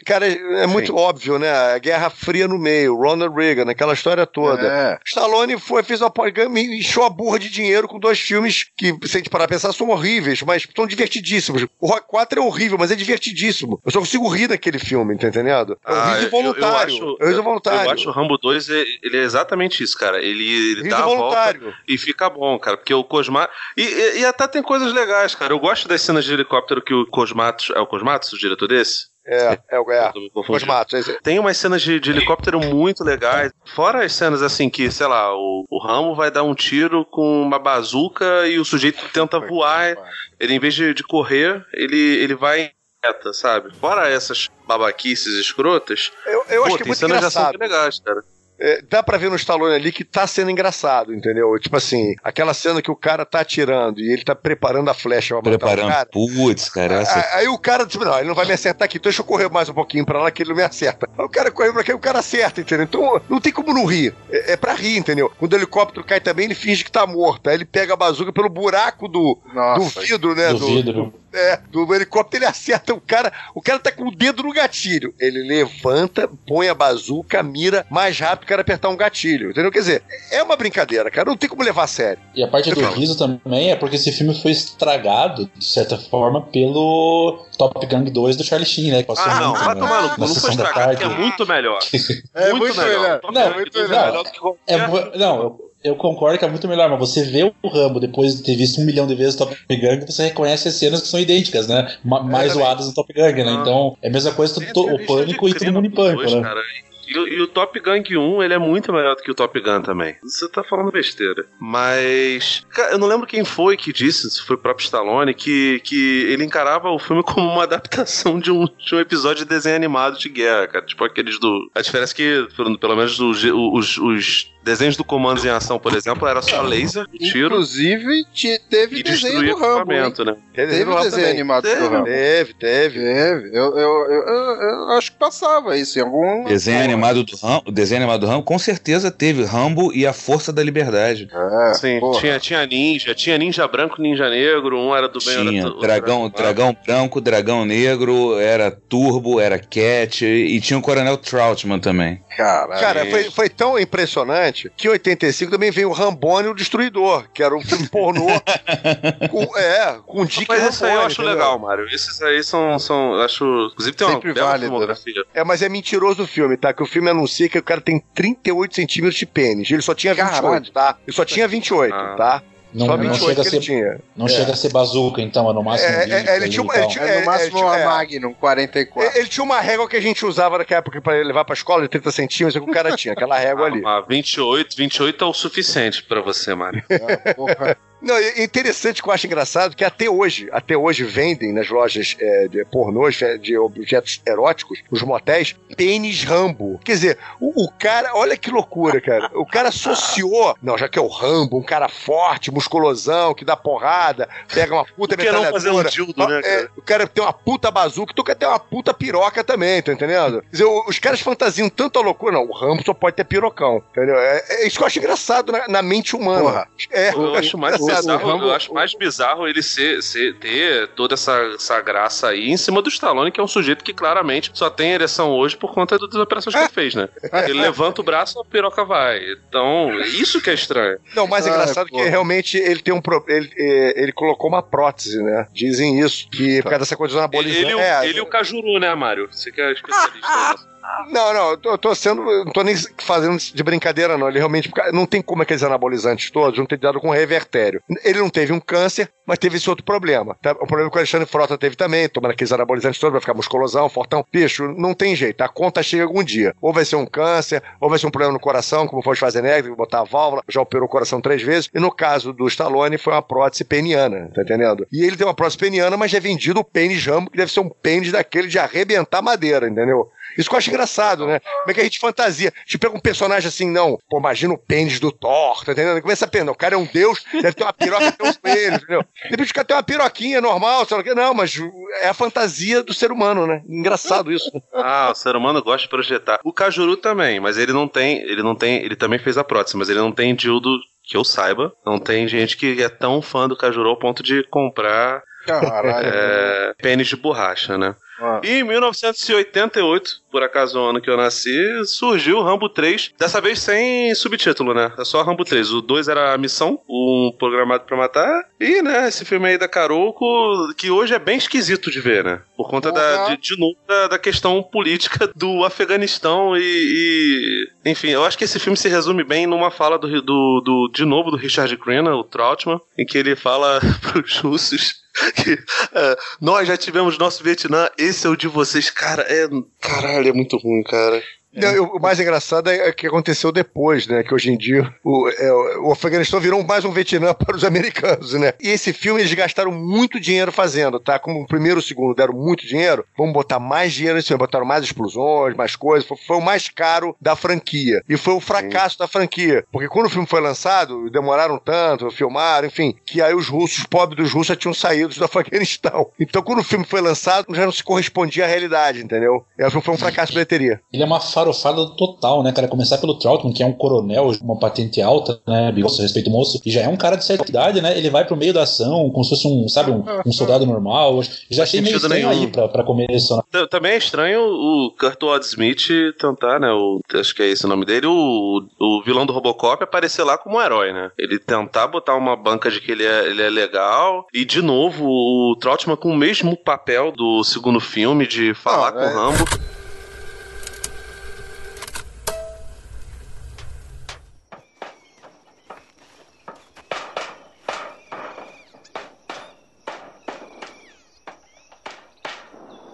Cara, é muito óbvio, né? A Guerra Fria no meio, Ronald Reagan, aquela história toda. É. Stallone foi, fez uma e encheu a burra de dinheiro com dois filmes que, se a gente parar pra pensar, são horríveis, mas são divertidíssimos. O Rock 4 é horrível, mas é divertidíssimo. Eu só consigo rir daquele filme, tá entendendo? É um Ah, riso eu- voluntário. Eu, É um riso acho, voluntário. eu acho o Rambo 2, é- ele é exatamente isso, cara. Ele, ele Riso dá a volta voluntário. e fica bom, cara. Porque o Cosmatos... E, e- e até tem coisas legais, cara. Eu gosto das cenas de helicóptero que o Cosmatos... É o Cosmatos, o diretor desse? É, é o é. Me confundindo. Cosmatos, esse- Tem umas cenas de, de helicóptero muito legais. Fora as cenas assim que, sei lá, o, o Rambo vai dar um tiro com uma bazuca e o sujeito tenta voar. Ele, em vez de, de correr, ele, ele vai em reta, sabe? Fora essas babaquices escrotas. Eu, eu acho pô, que é tem muito cenas de ação engraçado. bem legais, cara. É, dá pra ver no Stallone ali que tá sendo engraçado, entendeu? Tipo assim, aquela cena que o cara tá atirando e ele tá preparando a flecha pra matar o Preparando. cara. Putz, cara, essa. Aí, aí o cara tipo, não, ele não vai me acertar aqui, então deixa eu correr mais um pouquinho pra lá que ele não me acerta. Aí o cara corre pra cá e o cara acerta, entendeu? Então não tem como não rir. É, é pra rir, entendeu? Quando o helicóptero cai também, ele finge que tá morto. Aí ele pega a bazuca pelo buraco do, do vidro, né? Do vidro. É, do helicóptero, ele acerta o cara. O cara tá com o dedo no gatilho. Ele levanta, põe a bazuca, mira mais rápido que o cara apertar um gatilho. Entendeu? Quer dizer, é uma brincadeira, cara. Não tem como levar a sério. E a parte do riso também é porque esse filme foi estragado, de certa forma, pelo Top Gun 2 do Charlie Sheen, né? que passou Ah, não, muito vai tomar no cu. Não foi estragado, que é muito melhor. É muito melhor. Não, É muito melhor do que qualquer- É, bo- não, eu, concordo que é muito melhor, mas você vê o Rambo depois de ter visto um milhão de vezes o Top Gun, você reconhece as cenas que são idênticas, né? Ma- mais zoadas no Top Gun, né? Então é a mesma coisa, o pânico e todo mundo em pânico, Dois, né? cara. E, o- e o Top Gun 1, ele é muito melhor do que o Top Gun também. Você tá falando besteira. Mas. Cara, eu não lembro quem foi que disse, se foi o próprio Stallone, que, que ele encarava o filme como uma adaptação de um, de um episódio de desenho animado de guerra, cara. Tipo aqueles do. A diferença é que, pelo, pelo menos, os, os, os desenhos do Comandos em Ação, por exemplo, era só laser, tiro. Inclusive, te- teve e desenho do Rambo. né? Teve Rambo desenho também. animado Teve, do Rambo. Teve, teve. Teve. Eu, eu, eu, eu- eu acho que passava isso em algum. Desenho animado do Rambo, desenho animado do Rambo, com certeza teve Rambo e a Força da Liberdade. É, Sim, porra. tinha, tinha ninja, tinha ninja branco, ninja negro, um era do bem, Tinha era do dragão, outro era dragão branco, dragão negro, era Turbo, era Cat e tinha o Coronel Troutman também. Caralho. Cara, foi, foi tão impressionante que em 85 também veio o Rambone e o Destruidor, que era um filme pornô com, é, com Dick Mas esse aí eu Rambone, acho entendeu? legal, Mário. Esses aí são, são acho, inclusive tem uma Sempre bela válido, filmografia. É, mas é mentiroso o filme, tá? Que o filme anuncia que o cara tem 38 centímetros de pênis. Ele só tinha 28, Caralho. tá? Ele só tinha 28, Ah. tá? Não, só não 28 chega a que ele ser, tinha. não É. chega a ser bazuca, então, é no máximo. É, é, 20 é, ele tinha uma- ele tinha- É no é, máximo é, uma é. Magnum 44. Ele tinha uma régua que a gente usava naquela época pra levar pra escola de 30 centímetros, que o cara tinha, aquela régua ali. Ah, 28, 28 é o suficiente pra você, Mário. Ah, porra. Não, é interessante que eu acho engraçado que até hoje, até hoje vendem nas lojas é, de pornôs, é, de objetos eróticos, os motéis, pênis Rambo. Quer dizer, o, o cara, olha que loucura, cara. O cara associou, não, já que é o Rambo, um cara forte, musculosão, que dá porrada, pega uma puta Por que não fazer um dildo, né, É, cara? o cara tem uma puta bazuca, tu quer ter uma puta piroca também, tá entendendo? Quer dizer, os caras fantasiam tanto a loucura, não, o Rambo só pode ter pirocão, entendeu? É, é isso que eu acho engraçado na, na mente humana. Porra. É, Eu acho mais engraçado. bizarro, Rambo- eu acho mais bizarro ele ser, ser- ter toda essa, essa graça aí em cima do Stallone, que é um sujeito que claramente só tem ereção hoje por conta das operações que ele fez, né? Ele levanta o braço, a piroca vai. Então, isso que é estranho. Não, o mais Ah, engraçado é pô. que realmente ele tem um pro... ele, é, ele colocou uma prótese, né? Dizem isso, que por causa dessa coisa dos Ele, e o- É, ele e o Cajuru, né, Mário? Você que é especialista nisso. Não, não, eu tô, sendo. Não tô nem fazendo de brincadeira, não. Ele realmente. Não tem como aqueles anabolizantes todos não ter dado com revertério. Ele não teve um câncer, mas teve esse outro problema. tá? O problema que o Alexandre Frota teve também, tomando aqueles anabolizantes todos, vai ficar musculosão, fortão. Bicho, não tem jeito. A conta chega algum dia. Ou vai ser um câncer, ou vai ser um problema no coração, como foi o Schwarzenegger, botar a válvula, já operou o coração três vezes. E no caso do Stallone, foi uma prótese peniana, tá entendendo? E ele tem uma prótese peniana, mas é vendido o pênis Rambo, que deve ser um pênis daquele de arrebentar madeira, entendeu? Isso que eu acho engraçado, né? Como é que a gente fantasia? A gente pega um personagem assim, não, pô, imagina o pênis do Thor, tá entendendo? Começa a pensar, o cara é um deus, deve ter uma piroca tem uns coelhos, entendeu? De repente o cara tem uma piroquinha normal, sei lá o que. Não, mas é a fantasia do ser humano, né? Engraçado isso. Ah, o ser humano gosta de projetar. O Cajuru também, mas ele não tem, ele não tem, ele também fez a prótese, mas ele não tem dildo que eu saiba. Não tem gente que é tão fã do Cajuru ao ponto de comprar Caralho. é, pênis de borracha, né? Ah. E em 1988, por acaso o ano que eu nasci, surgiu o Rambo 3, dessa vez sem subtítulo, né? É só Rambo 3. O 2 era a missão, um programado pra matar, e, né, esse filme aí da Caroco, que hoje é bem esquisito de ver, né? Por conta da, de, de novo da, da questão política do Afeganistão e, e- Enfim, eu acho que esse filme se resume bem numa fala do, do, do de novo, do Richard Crenna, o Trautmann, em que ele fala pros russos é, nós já tivemos nosso Vietnã, esse é o de vocês. Cara, é. Caralho, é muito ruim, cara. Não, eu- o mais engraçado é o que aconteceu depois, né? Que hoje em dia o, é, o Afeganistão virou mais um Vietnã para os americanos, né? E esse filme eles gastaram muito dinheiro fazendo, tá? Como o primeiro e o segundo deram muito dinheiro, vamos botar mais dinheiro nesse filme. Botaram mais explosões, mais coisas. Foi, foi o mais caro da franquia. E foi o fracasso da franquia. Porque quando o filme foi lançado, demoraram tanto, filmaram, enfim, que aí os russos, os pobres dos russos já tinham saído do Afeganistão. Então quando o filme foi lançado, já não se correspondia à realidade, entendeu? E aí o filme foi um fracasso de bilheteria. Ele é uma farofada total, né, cara? Começar pelo Troutman, que é um coronel, uma patente alta, né? Bigos, respeito moço, e já é um cara de certa idade, né? Ele vai pro meio da ação, como se fosse um, sabe, um, um soldado normal. Já achei meio estranho nenhum. aí pra, pra começar. né? Também é estranho o Kurt Ward Smith tentar, né? O, acho que é esse o nome dele, o, o vilão do Robocop aparecer lá como um herói, né? Ele tentar botar uma banca de que ele é, ele é legal. E, de novo, o Trautmann com o mesmo papel do segundo filme, de falar com o Rambo.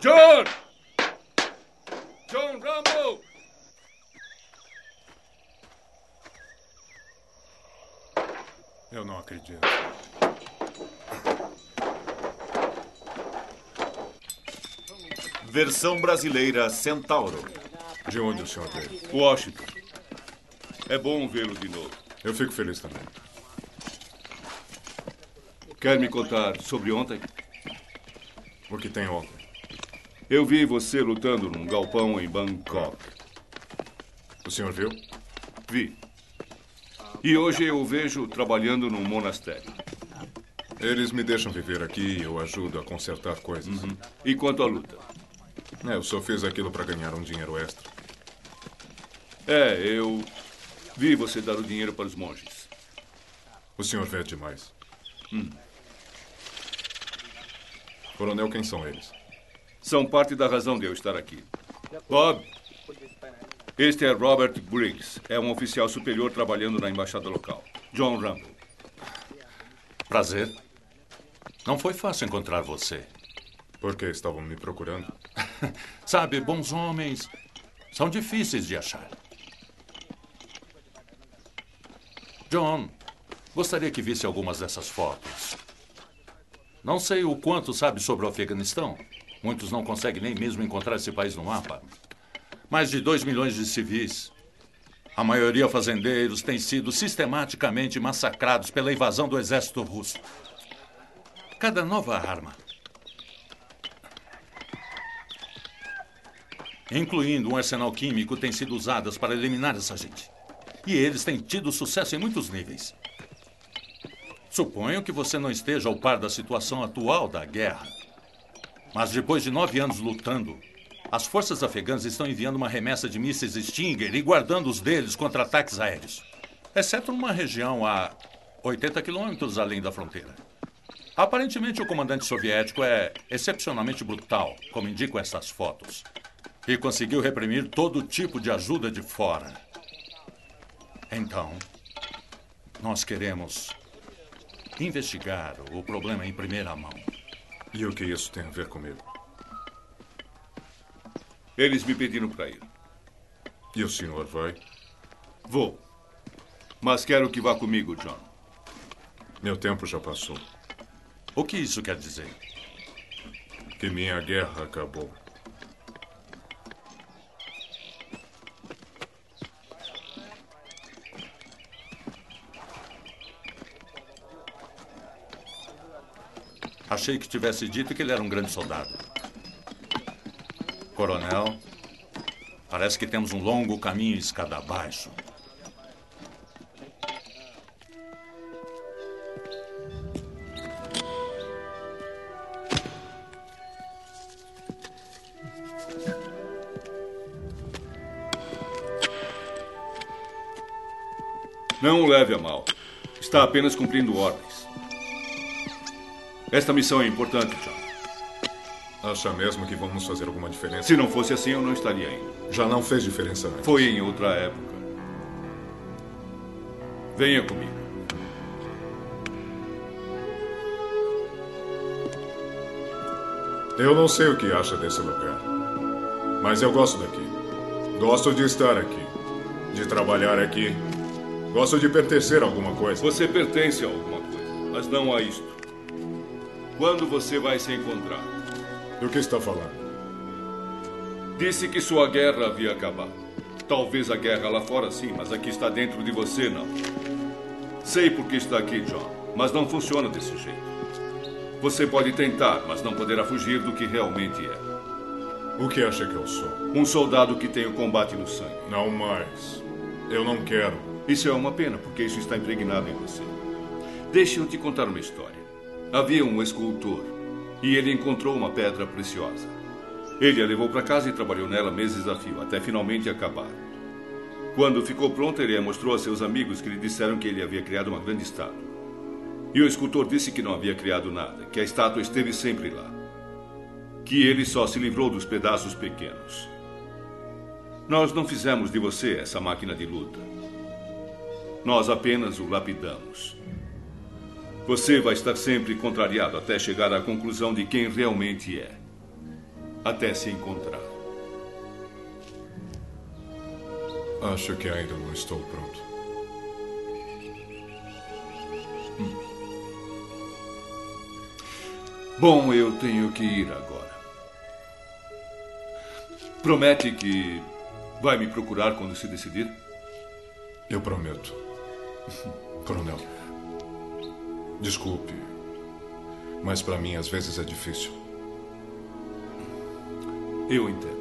John! John Rambo! Eu não acredito. Versão brasileira Centauro. De onde o senhor veio? Washington. É bom vê-lo de novo. Eu fico feliz também. Quer me contar sobre ontem? O que tem ontem? Eu vi você lutando num galpão em Bangkok. O senhor viu? Vi. E hoje eu o vejo trabalhando num monastério. Eles me deixam viver aqui e eu ajudo a consertar coisas. E quanto à luta? É, eu só fiz aquilo para ganhar um dinheiro extra. É, eu vi você dar o dinheiro para os monges. O senhor vê demais. Hum. Coronel, quem são eles? São parte da razão de eu estar aqui. Bob, este é Robert Briggs. É um oficial superior trabalhando na embaixada local. John Rambo. Prazer. Não foi fácil encontrar você. Por que estavam me procurando? Sabe, bons homens são difíceis de achar. John, gostaria que visse algumas dessas fotos. Não sei o quanto sabe sobre o Afeganistão. Muitos não conseguem nem mesmo encontrar esse país no mapa. Mais de 2 milhões de civis. A maioria fazendeiros têm sido sistematicamente massacrados pela invasão do exército russo. Cada nova arma, incluindo um arsenal químico, tem sido usadas para eliminar essa gente. E eles têm tido sucesso em muitos níveis. Suponho que você não esteja ao par da situação atual da guerra. Mas depois de nove anos lutando, as forças afegãs estão enviando uma remessa de mísseis Stinger e guardando os deles contra ataques aéreos. Exceto numa região a 80 quilômetros além da fronteira. Aparentemente, o comandante soviético é excepcionalmente brutal, como indicam essas fotos. E conseguiu reprimir todo tipo de ajuda de fora. Então, nós queremos investigar o problema em primeira mão. E o que isso tem a ver comigo? Eles me pediram para ir. E o senhor vai? Vou. Mas quero que vá comigo, John. Meu tempo já passou. O que isso quer dizer? Que minha guerra acabou. Achei que tivesse dito que ele era um grande soldado. Coronel, parece que temos um longo caminho escada abaixo. Não o leve a mal. Está apenas cumprindo ordens. Esta missão é importante, John. Acha mesmo que vamos fazer alguma diferença? Se não fosse assim, eu não estaria indo. Já não fez diferença antes. Foi em outra época. Venha comigo. Eu não sei o que acha desse lugar. Mas eu gosto daqui. Gosto de estar aqui. De trabalhar aqui. Gosto de pertencer a alguma coisa. Você pertence a alguma coisa, mas não a isto. Quando você vai se encontrar? Do que está falando? Disse que sua guerra havia acabado. Talvez a guerra lá fora sim, mas aqui está dentro de você não. Sei por que está aqui, John, mas não funciona desse jeito. Você pode tentar, mas não poderá fugir do que realmente é. O que acha que eu sou? Um soldado que tem o combate no sangue. Não mais. Eu não quero. Isso é uma pena, porque isso está impregnado em você. Deixe eu te contar uma história. Havia um escultor e ele encontrou uma pedra preciosa. Ele a levou para casa e trabalhou nela meses a fio, até finalmente acabar. Quando ficou pronta, ele a mostrou a seus amigos que lhe disseram que ele havia criado uma grande estátua. E o escultor disse que não havia criado nada, que a estátua esteve sempre lá. Que ele só se livrou dos pedaços pequenos. Nós não fizemos de você essa máquina de luta. Nós apenas o lapidamos. Você vai estar sempre contrariado até chegar à conclusão de quem realmente é. Até se encontrar. Acho que ainda não estou pronto. Bom, eu tenho que ir agora. Promete que vai me procurar quando se decidir? Eu prometo. Coronel. Desculpe. Mas para mim às vezes é difícil. Eu entendo.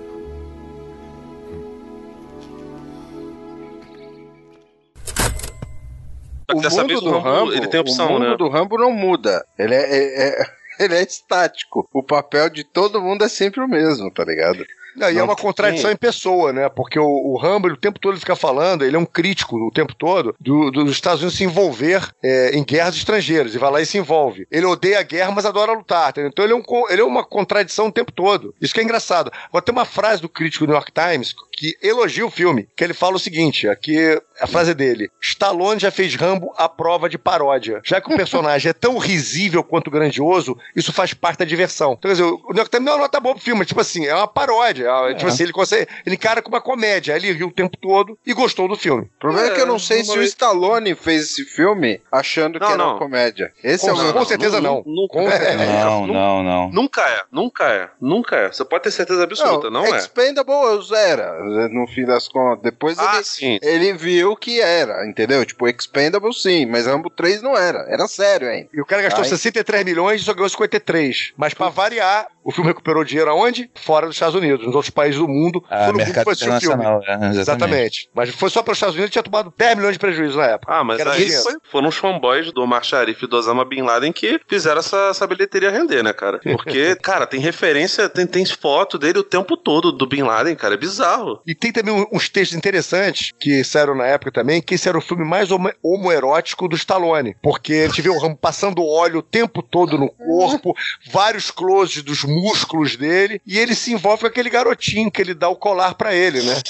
O mundo do Rambo, ele tem opção, o mundo né? do Rambo não muda. Ele é, é- é- ele é estático. O papel de todo mundo é sempre o mesmo, tá ligado? Não, e é uma contradição em pessoa, né? Porque o, o Rambo, o tempo todo, ele fica falando, ele é um crítico o tempo todo do- dos Estados Unidos se envolver é, em guerras estrangeiras. E vai lá e se envolve. Ele odeia a guerra, mas adora lutar. entendeu? Então ele é, um, ele é uma contradição o tempo todo. Isso que é engraçado. Agora tem uma frase do crítico do New York Times que elogia o filme, que ele fala o seguinte: aqui a frase é dele: Stallone já fez Rambo à prova de paródia. Já que o personagem é tão risível quanto grandioso, isso faz parte da diversão. Então, quer dizer, o New York Times deu uma nota boa pro filme, tipo assim, é uma paródia. é, Tipo assim, ele, consegue, ele encara com uma comédia. Ele riu o tempo todo e gostou do filme. O problema é, que eu não sei se o Stallone fez esse filme achando que Não, era não. uma comédia. Esse Com- é o meu com certeza não. Nunca, Com certeza. Não, não, não. Nunca é, nunca é, nunca é. Você pode ter certeza absoluta, não, é. Expendables era, no fim das contas. Depois Ah, ele, sim. ele viu que era, entendeu? Tipo, Expendables sim, mas Rambo 3 não era. Era sério ainda. E o cara gastou Aí- 63 milhões e só ganhou 53. Mas pra variar, o filme recuperou dinheiro aonde? Fora dos Estados Unidos. Nos outros países do mundo. Ah, foi no mundo que mercado internacional, é, exatamente. Exatamente. Mas foi só para os Estados Unidos tinha tomado 10 milhões de prejuízo na época. Ah, mas aí foi- foram os fanboys do Omar Sharif e do Osama Bin Laden que fizeram essa, essa bilheteria render, né, cara? Porque, cara, tem referência, tem, tem foto dele o tempo todo do Bin Laden, cara, é bizarro. E tem também uns textos interessantes que saíram na época também, que esse era o filme mais homo- homoerótico do Stallone. Porque a gente vê o Rambo passando óleo o tempo todo no corpo, vários closes dos músculos dele, e ele se envolve com aquele garotinho que ele dá o colar pra ele, né?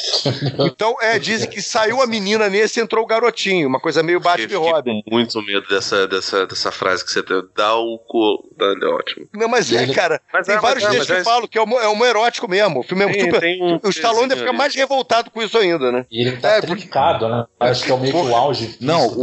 Então, é, dizem que saiu a menina nesse e entrou o garotinho, uma coisa meio Batman e Robin. muito medo dessa, dessa, dessa frase que você tem. Dá o. Dá, é ótimo. Não, mas é, cara, Mas tem é, vários é, textos mas que é- falam que é homo- é homoerótico mesmo. O filme é Tem- super. tem um o Stallone ainda fica mais revoltado com isso ainda, né? E ele tá trincado, né? Acho que é o meio que o auge Não, físico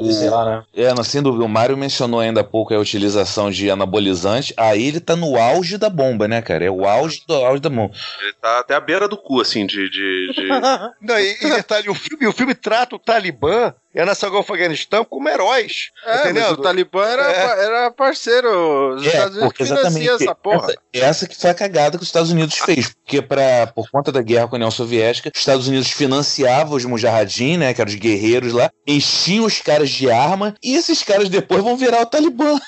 dele, sei lá, né? É, não, sem dúvida. O Mário mencionou ainda há pouco a utilização de anabolizante. Aí ele tá no auge da bomba, né, cara? É o auge do auge da bomba. Ele tá até à beira do cu, assim, de. de, de- Não, e, e detalhe, o filme, o filme trata o Talibã ia nessa guerra no Afeganistão como heróis. É, entendeu? mas o Talibã era, É. era parceiro. Os É, Estados Unidos porque exatamente essa porra. Essa, essa que foi a cagada que os Estados Unidos fez. Porque pra, por conta da guerra com a União Soviética, os Estados Unidos financiavam os mujahideen, né, que eram os guerreiros lá, enchiam os caras de arma, e esses caras depois vão virar o Talibã.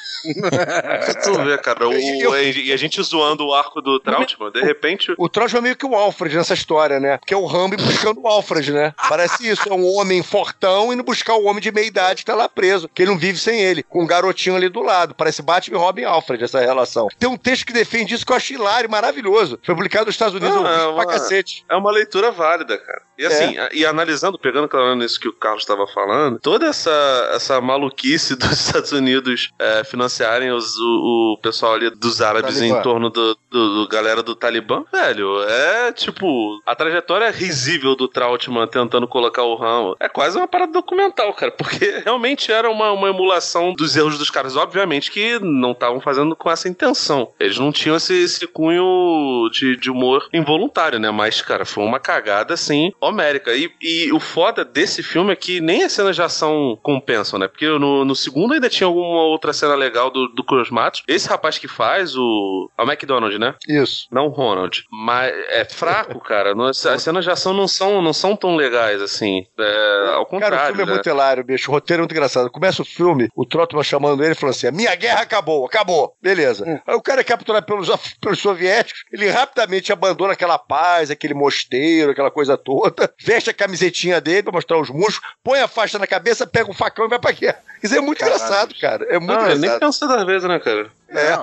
Tu ver, cara. O, E eu- e a gente zoando o arco do Trautmann, de repente. O Trotsky é meio que o Alfred nessa história, né? Que é o Rambo buscando o Alfred, né? Parece isso. É um homem fortão indo buscar o homem de meia idade que tá lá preso. Que ele não vive sem ele. Com um garotinho ali do lado. Parece Batman e Robin Alfred, essa relação. Tem um texto que defende isso que eu acho hilário, maravilhoso. Foi publicado nos Estados Unidos. Não, eu é pra uma- cacete. É uma leitura válida, cara. E assim, e analisando, pegando claro nisso que o Carlos estava falando, toda essa, essa maluquice dos Estados Unidos é, financiarem os- o, o pessoal ali dos árabes Talibã. em torno do, do, do galera do Talibã, velho, é tipo, a trajetória risível do Trautmann tentando colocar o ramo é quase uma parada documental, cara, porque realmente era uma, uma emulação dos erros dos caras, obviamente que não estavam fazendo com essa intenção. Eles não tinham esse, esse cunho de, de humor involuntário, né? Mas, cara, foi uma cagada, assim, homérica. E, e o foda desse filme é que nem as cenas de ação compensam, né? Porque no, no segundo ainda tinha alguma outra cena legal do, do Cruz Matos. Esse rapaz que faz, o. É o McDonald, né? Isso. Não o Ronald. Mas é fraco, cara. Não- as cenas de ação não são, não são tão legais, assim. É, ao contrário. Cara, o filme é né? muito hilário, bicho. O roteiro é muito engraçado. Começa o filme, o Trotman chamando ele e falando assim: a minha guerra acabou, acabou. Beleza. Aí o cara é capturado pelos, pelos soviéticos, ele rapidamente abandona aquela paz, aquele mosteiro, aquela coisa toda, veste a camisetinha dele pra mostrar os músculos, põe a faixa na cabeça, pega um facão e vai pra guerra. Isso é muito Caralho. engraçado, cara. É muito Não, ele nem engraçado. pensa das vezes, né, cara? É.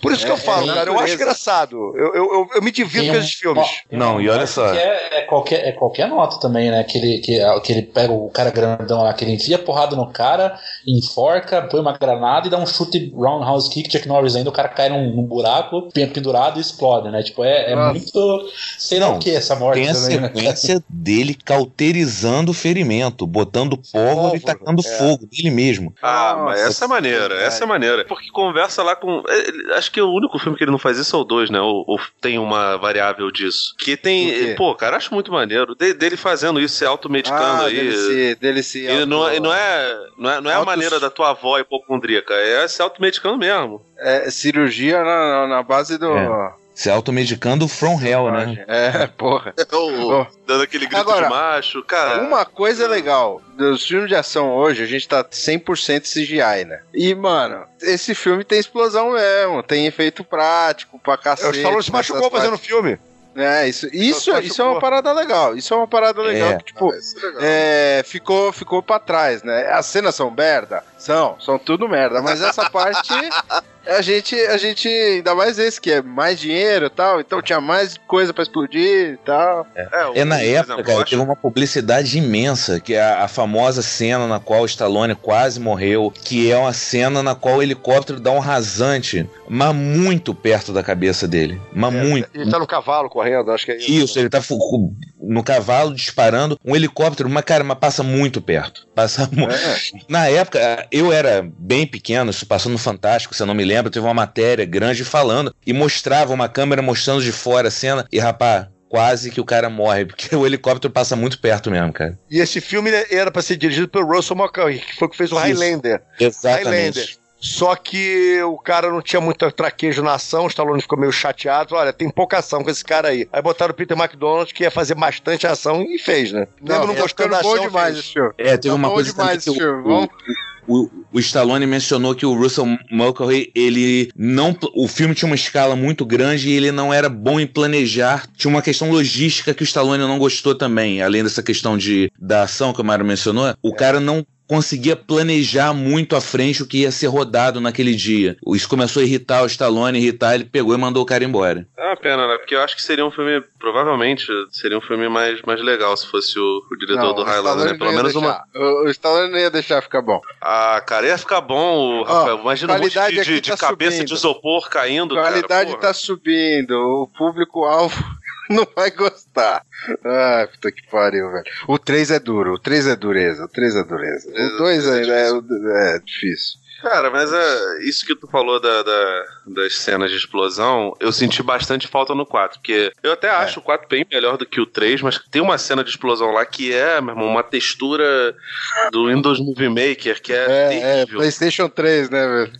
Por isso que eu falo, cara, eu acho engraçado. Eu, eu, eu, eu me divido Tem com um- esses filmes. Não, um e olha só. É, é qualquer, é qualquer nota também, né? Que ele, que, que ele pega o cara grandão lá, que ele enfia porrada no cara, enforca, põe uma granada e dá um chute roundhouse kick, Chuck Norris ainda, o cara cai num, num buraco, pen- pendurado e explode, né? Tipo, é, é muito. Sei lá o que essa morte Tem a também, né? sequência dele cauterizando o ferimento, botando pólvora e tacando é. fogo dele mesmo. Ah, mas Nossa, essa é maneira, essa é maneira. Porque conversa lá com. É, ele- Acho que o único filme que ele não faz isso é o 2, né? Ou, ou tem uma variável disso. Que tem. Pô, cara, acho muito maneiro. De- dele fazendo isso, se automedicando Ah, aí. dele se- dele se E não, auto- e não é, não é, não é a maneira da tua avó hipocondríaca, é se automedicando mesmo. É cirurgia na, na- na base do. É. Se automedicando from hell, né? É, porra. Ou dando aquele grito Agora, de macho, cara. Uma coisa legal, dos filmes de ação hoje, a gente tá 100% CGI, né? E, mano, esse filme tem explosão mesmo, tem efeito prático pra É, cacete. o Stallone se machucou fazendo partes. filme. É, isso, isso, isso é uma parada legal. Isso é uma parada legal É. que, tipo, é, ficou, ficou pra trás, né? As cenas são merda? São, são tudo merda. Mas essa parte, a gente, a gente, ainda mais esse, que é mais dinheiro e tal, então tinha mais coisa pra explodir e tal. É na época, cara, teve uma publicidade imensa, que é a, a famosa cena na qual o Stallone quase morreu, que é uma cena na qual o helicóptero dá um rasante, mas muito perto da cabeça dele. Mas muito. Ele tá no cavalo correndo, acho que é isso. Isso, ele tá no cavalo disparando um helicóptero, mas cara, mas passa muito perto. Passa mu- Na época, eu era bem pequeno, isso passou no Fantástico, se eu não me lembro, teve uma matéria grande falando e mostrava uma câmera mostrando de fora a cena e rapaz, quase que o cara morre, porque o helicóptero passa muito perto mesmo, cara. E esse filme era pra ser dirigido pelo Russell McCoy, que foi o que fez o Isso. Highlander. Exatamente. Highlander. Só que o cara não tinha muito traquejo na ação, o Stallone ficou meio chateado. Olha, tem pouca ação com esse cara aí. Aí botaram o Peter McDonald, que ia fazer bastante ação, e fez, né? Mesmo não tá gostando da ação, demais fez. esse filme. É, teve Tá uma bom coisa demais que esse filme. o, Vamos- o, o Stallone mencionou que o Russell Mulcahy, ele não. O filme tinha uma escala muito grande e ele não era bom em planejar. Tinha uma questão logística que o Stallone não gostou também. Além dessa questão de, da ação que o Mário mencionou, o cara não conseguia planejar muito à frente o que ia ser rodado naquele dia. Isso começou a irritar o Stallone, irritar, ele pegou e mandou o cara embora. É uma pena, né? Porque eu acho que seria um filme, provavelmente, seria um filme mais, mais legal se fosse o, o diretor Não, do o Highlander, né? Pelo menos uma. O, o Stallone não ia deixar ficar bom. Ah, cara, ia ficar bom, Rafael. Imagina um monte de, de, aqui de tá cabeça subindo. de isopor caindo, A qualidade cara. tá subindo, o público-alvo não vai gostar. Ai, puta que pariu, velho. O 3 é duro, o 3 é dureza, o 3 é dureza. O 2 é, é, é difícil. Cara, mas é, isso que tu falou da, da, das cenas de explosão, eu senti bastante falta no 4. Porque eu até acho o 4 bem melhor do que o 3, mas tem uma cena de explosão lá que é, meu irmão, uma textura do Windows Movie Maker, que é, É, é terrível. PlayStation 3, né, velho?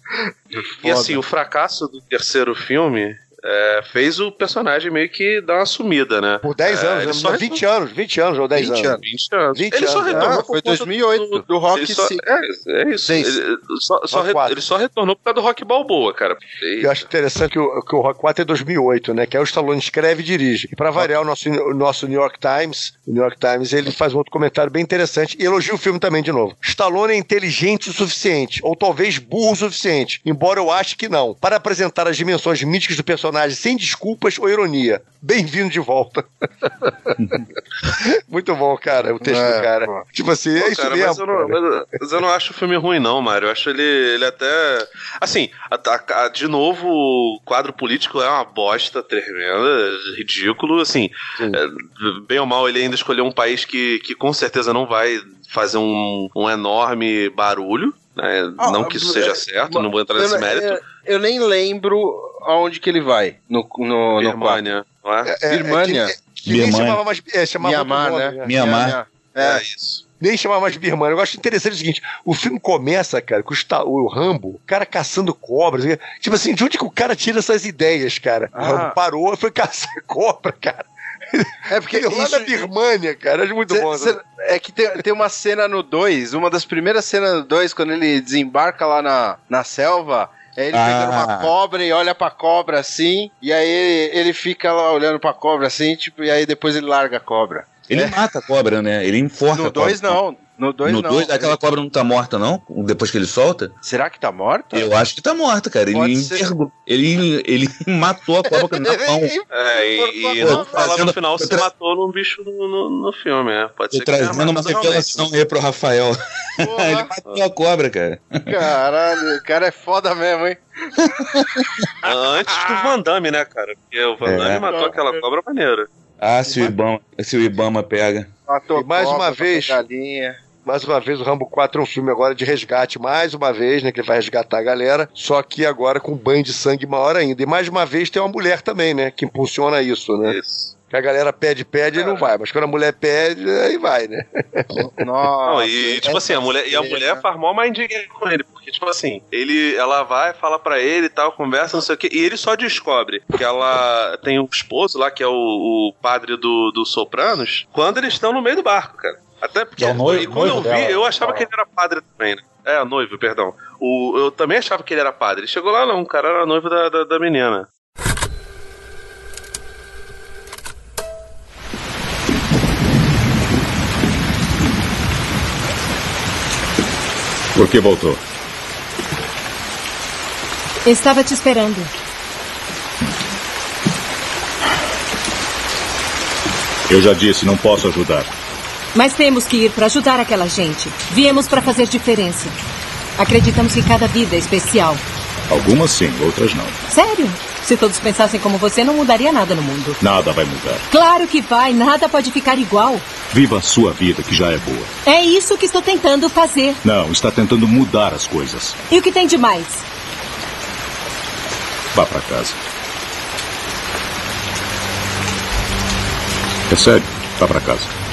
E assim, o fracasso do terceiro filme é, fez o personagem meio que dar uma sumida, né? Por 10 É, anos, ele né? só 20 anos, 20 anos ou 10 20 anos. 20 anos. 20 ele só anos, retornou Ah, por foi conta 2008, do Rock ele só, é, é isso. Ele só, só re- ele só retornou por causa do Rock Balboa, cara. E- Eu acho interessante que o, que o Rock 4 é 2008, né? Que é o Stallone escreve e dirige. E pra variar o nosso, o nosso New York Times, o New York Times, ele faz um outro comentário bem interessante e elogia o filme também de novo. Stallone é inteligente o suficiente, ou talvez burro o suficiente, embora eu ache que não, para apresentar as dimensões míticas do personagem sem desculpas ou ironia. Bem-vindo de volta. Muito bom, cara, o texto É, do cara. pô. Tipo assim, é Pô, isso cara, mesmo. Mas eu, não, mas- mas eu não acho o filme ruim, não, Mário. Eu acho ele, ele até. Assim, a- a- a- de novo, o quadro político é uma bosta tremenda, ridículo. Assim, é, bem ou mal, ele ainda escolheu um país que, que com certeza não vai fazer um, um enorme barulho. né? Ah, não que isso seja certo, não vou entrar nesse mérito. Eu, nem lembro aonde que ele vai no, no, no Birmania, não é? É, é, Birmania. que- que nem chamava mais. É, chamava Mianmar, nome, né? Mianmar. É, isso. Nem chamava mais Birmania. Eu acho interessante o seguinte: o filme começa, cara, com o, Sta- o Rambo, o cara caçando cobras. Tipo assim, de onde que o cara tira essas ideias, cara? O Ah. Rambo parou e foi caçar cobra, cara. É porque lá isso- na Birmania, cara. É muito Cê- bom. cê- é que tem, tem uma cena no 2, uma das primeiras cenas do 2, quando ele desembarca lá na, na selva. É ele Ah. pegando uma cobra e olha pra cobra assim, e aí ele, fica lá olhando pra cobra assim, tipo, e aí depois ele larga a cobra. Ele mata a cobra, né? Ele enforca No a cobra. 2 não, no 2 No não. 2, aquela cobra não tá morta, não? Depois que ele solta? Será que tá morta? Eu acho que tá morta, cara. Ele, ser. envergou- ele, ele matou a cobra na mão. É, e, e Pô, não fala no final tô se tra- matou num bicho no, no, no filme, é. Pode Tô ser que tenha trazendo uma revelação aí pro Rafael. ele matou a cobra, cara. Caralho, o cara é foda mesmo, hein? Antes do Van Damme, né, cara? Porque o Van É. Damme matou aquela cobra maneira. Ah, se o Ibama, se o Ibama pega. Matou E mais cobra, uma vez- galinha. Mais uma vez, o Rambo 4 é um filme agora de resgate, mais uma vez, né? Que ele vai resgatar a galera, só que agora com um banho de sangue maior ainda. E mais uma vez tem uma mulher também, né? Que impulsiona isso, né? Isso. Que a galera pede, pede e não vai. Mas quando a mulher pede, aí vai, né? Nossa, Não, e tipo assim, a mulher, e a mulher faz mó mind game com ele, porque tipo assim, ele, ela vai, fala pra ele e tal, conversa, não sei o que, e ele só descobre que ela tem um esposo lá, que é o, o padre do, do Sopranos, quando eles estão no meio do barco, cara. Até porque, É o noivo- e quando eu noivo vi, dela. eu achava que ele era padre também, né? É, noivo, perdão. O, eu também achava que ele era padre. Ele chegou lá, não, o cara era noivo da, da, da menina. Por que voltou? Estava te esperando. Eu já disse, não posso ajudar. Mas temos que ir para ajudar aquela gente. Viemos para fazer diferença. Acreditamos que cada vida é especial. Algumas sim, outras não. Sério? Se todos pensassem como você, não mudaria nada no mundo. Nada vai mudar. Claro que vai, nada pode ficar igual. Viva a sua vida, que já é boa. É isso que estou tentando fazer. Não, está tentando mudar as coisas. E o que tem de mais? Vá para casa. É sério, vá para casa.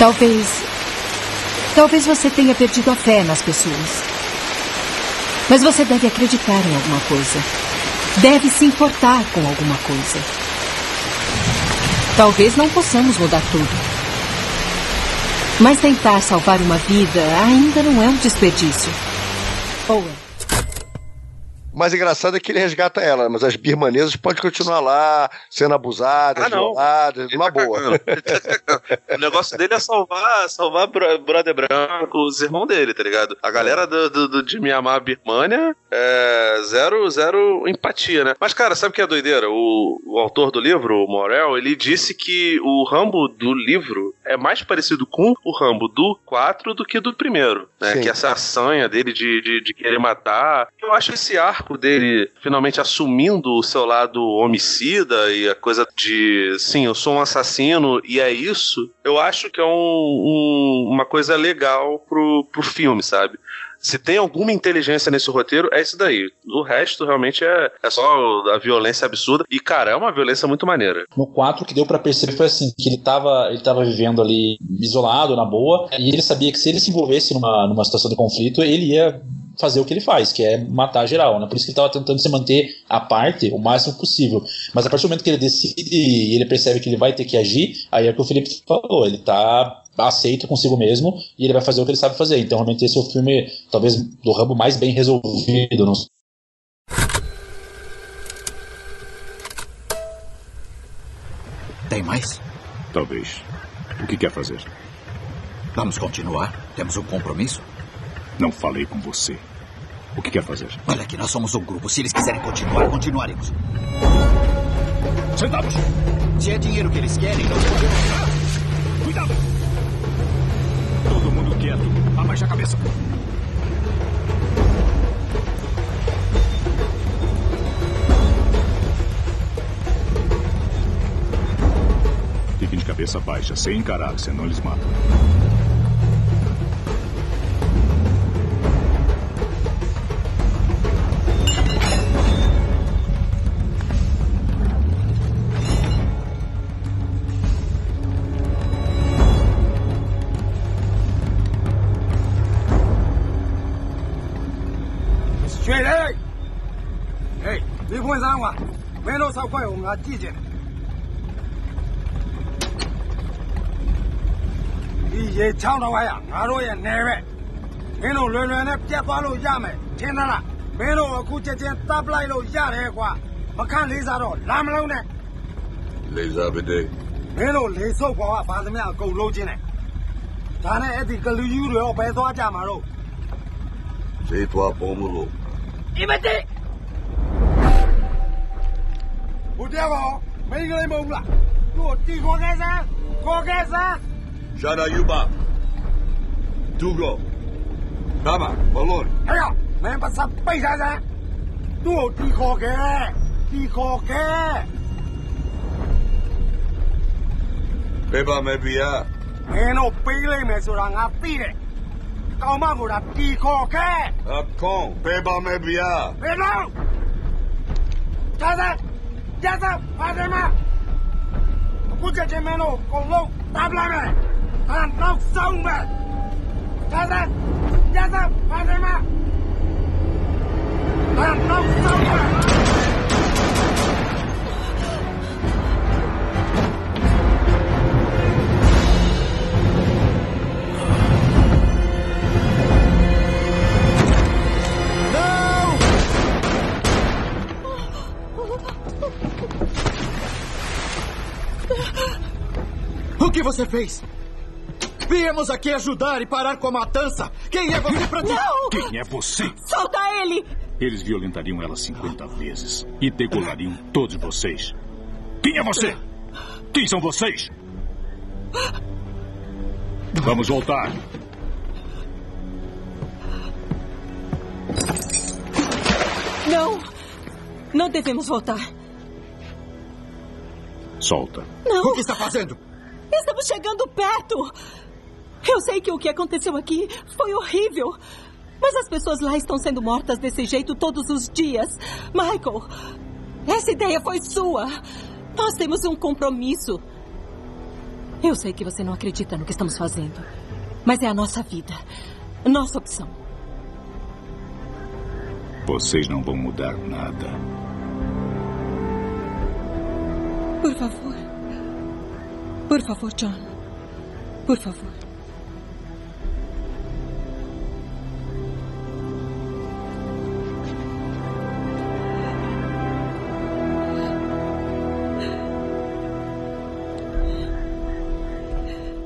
Talvez. Talvez você tenha perdido a fé nas pessoas. Mas você deve acreditar em alguma coisa. Deve se importar com alguma coisa. Talvez não possamos mudar tudo. Mas tentar salvar uma vida ainda não é um desperdício. É? Mais engraçado é que ele resgata ela, mas as birmanesas podem continuar lá, sendo abusadas, Ah, não. violadas, numa tá boa. o negócio dele é salvar, salvar bro- brother branco, os irmãos dele, tá ligado? A galera do, do, do- de Mianmar, Birmania, é zero, zero empatia, né? Mas, cara, sabe o que é doideira? O, o autor do livro, o Morel, ele disse que o Rambo do livro é mais parecido com o Rambo do 4 do que do primeiro, né? Sim. Que essa sanha dele de, de, de querer matar. Eu acho esse arco dele finalmente assumindo o seu lado homicida e a coisa de, sim, eu sou um assassino e é isso, eu acho que é um- um- uma coisa legal pro, pro filme, sabe? Se tem alguma inteligência nesse roteiro, é isso daí. O resto realmente é, é só a violência absurda. E, cara, é uma violência muito maneira. No 4, o que deu pra perceber foi assim, que ele tava, ele tava vivendo ali isolado, na boa, e ele sabia que se ele se envolvesse numa, numa situação de conflito, ele ia fazer o que ele faz, que é matar geral, né? Por isso que ele tava tentando se manter à parte o máximo possível. Mas a partir do momento que ele decide e ele percebe que ele vai ter que agir, aí é o que o Felipe falou, ele tá aceito consigo mesmo e ele vai fazer o que ele sabe fazer. Então, realmente, esse é o filme, talvez, do Rambo mais bem resolvido. Não Tem mais? Talvez. O que quer fazer? Vamos continuar? Temos um compromisso? Não falei com você. O que quer fazer? Olha aqui, nós somos um grupo. Se eles quiserem continuar, continuaremos. Sentados! Se é dinheiro que eles querem, nós podemos. Cuidado! Todo mundo quieto. Abaixa a cabeça. Fiquem de cabeça baixa, sem encarar, senão eles matam. 没弄少块我们记着。ဒီရေချောင်းတော့ရငါတို့ရဲ့နယ်ပဲမင်းတို့လွယ်လွယ်နဲ့ပြတ်သွားလို့ရမယ်ထင်သလားမင်းတို့အခုချက်ချင်းတပ်လိုက်လို့ရတယ်ကွာမခန့်လေးစားတော့လာမလုံးနဲ့ လေးစားပါတဲ့ မင်းတို့လေဆုပ်ပေါ်ကဘာသမျှအကုန်လုံးချင်းတယ်ဒါနဲ့အဲ့ဒီကလူယူတွေရောဘယ်သွားကြမှာတော့ ဈေးသွားပုံမလို့ အမတိ ဘုရားကောမင်းကလေးမဟုတ်လားသူ့ကိုတီခေါ်ခဲ့စမ်းခေါ်ခဲ့စမ်း ရှာတာယူပါဒူကောဒါပါဘလို့ ဟဲ့ကောင်မင်းပတ်စပ်ပိတ်စားစမ်းသူ့ကိုတီခေါ်ခဲ့တီခေါ်ခဲ့ ပေးပါမယ်ဗျာ မင်းတို့ပေးလိုက်မယ်ဆိုတာငါသိတယ်ကောင်မကဒါတီခေါ်ခဲ့ အခုံးပေးပါမယ်ဗျာ ဘယ်လိုဒါသာ जैसा फातिमा कुछ चेमेनों को tablame, तबला में dan rock sound man. Jasa, jasa, Fatima. Dan rock sound man. Você fez? Viemos aqui ajudar e parar com a matança. Quem é você dizer? Não! Quem é você? Solta ele! Eles violentariam ela 50 vezes e degolariam todos vocês. Quem é você? Quem são vocês? Vamos voltar. Não! Não devemos voltar. Solta. Não! O que está fazendo? Estamos chegando perto! Eu sei que o que aconteceu aqui foi horrível. Mas as pessoas lá estão sendo mortas desse jeito todos os dias. Michael, essa ideia foi sua. Nós temos um compromisso. Eu sei que você não acredita no que estamos fazendo. Mas é a nossa vida. Nossa opção. Vocês não vão mudar nada. Por favor. Por favor, John. Por favor.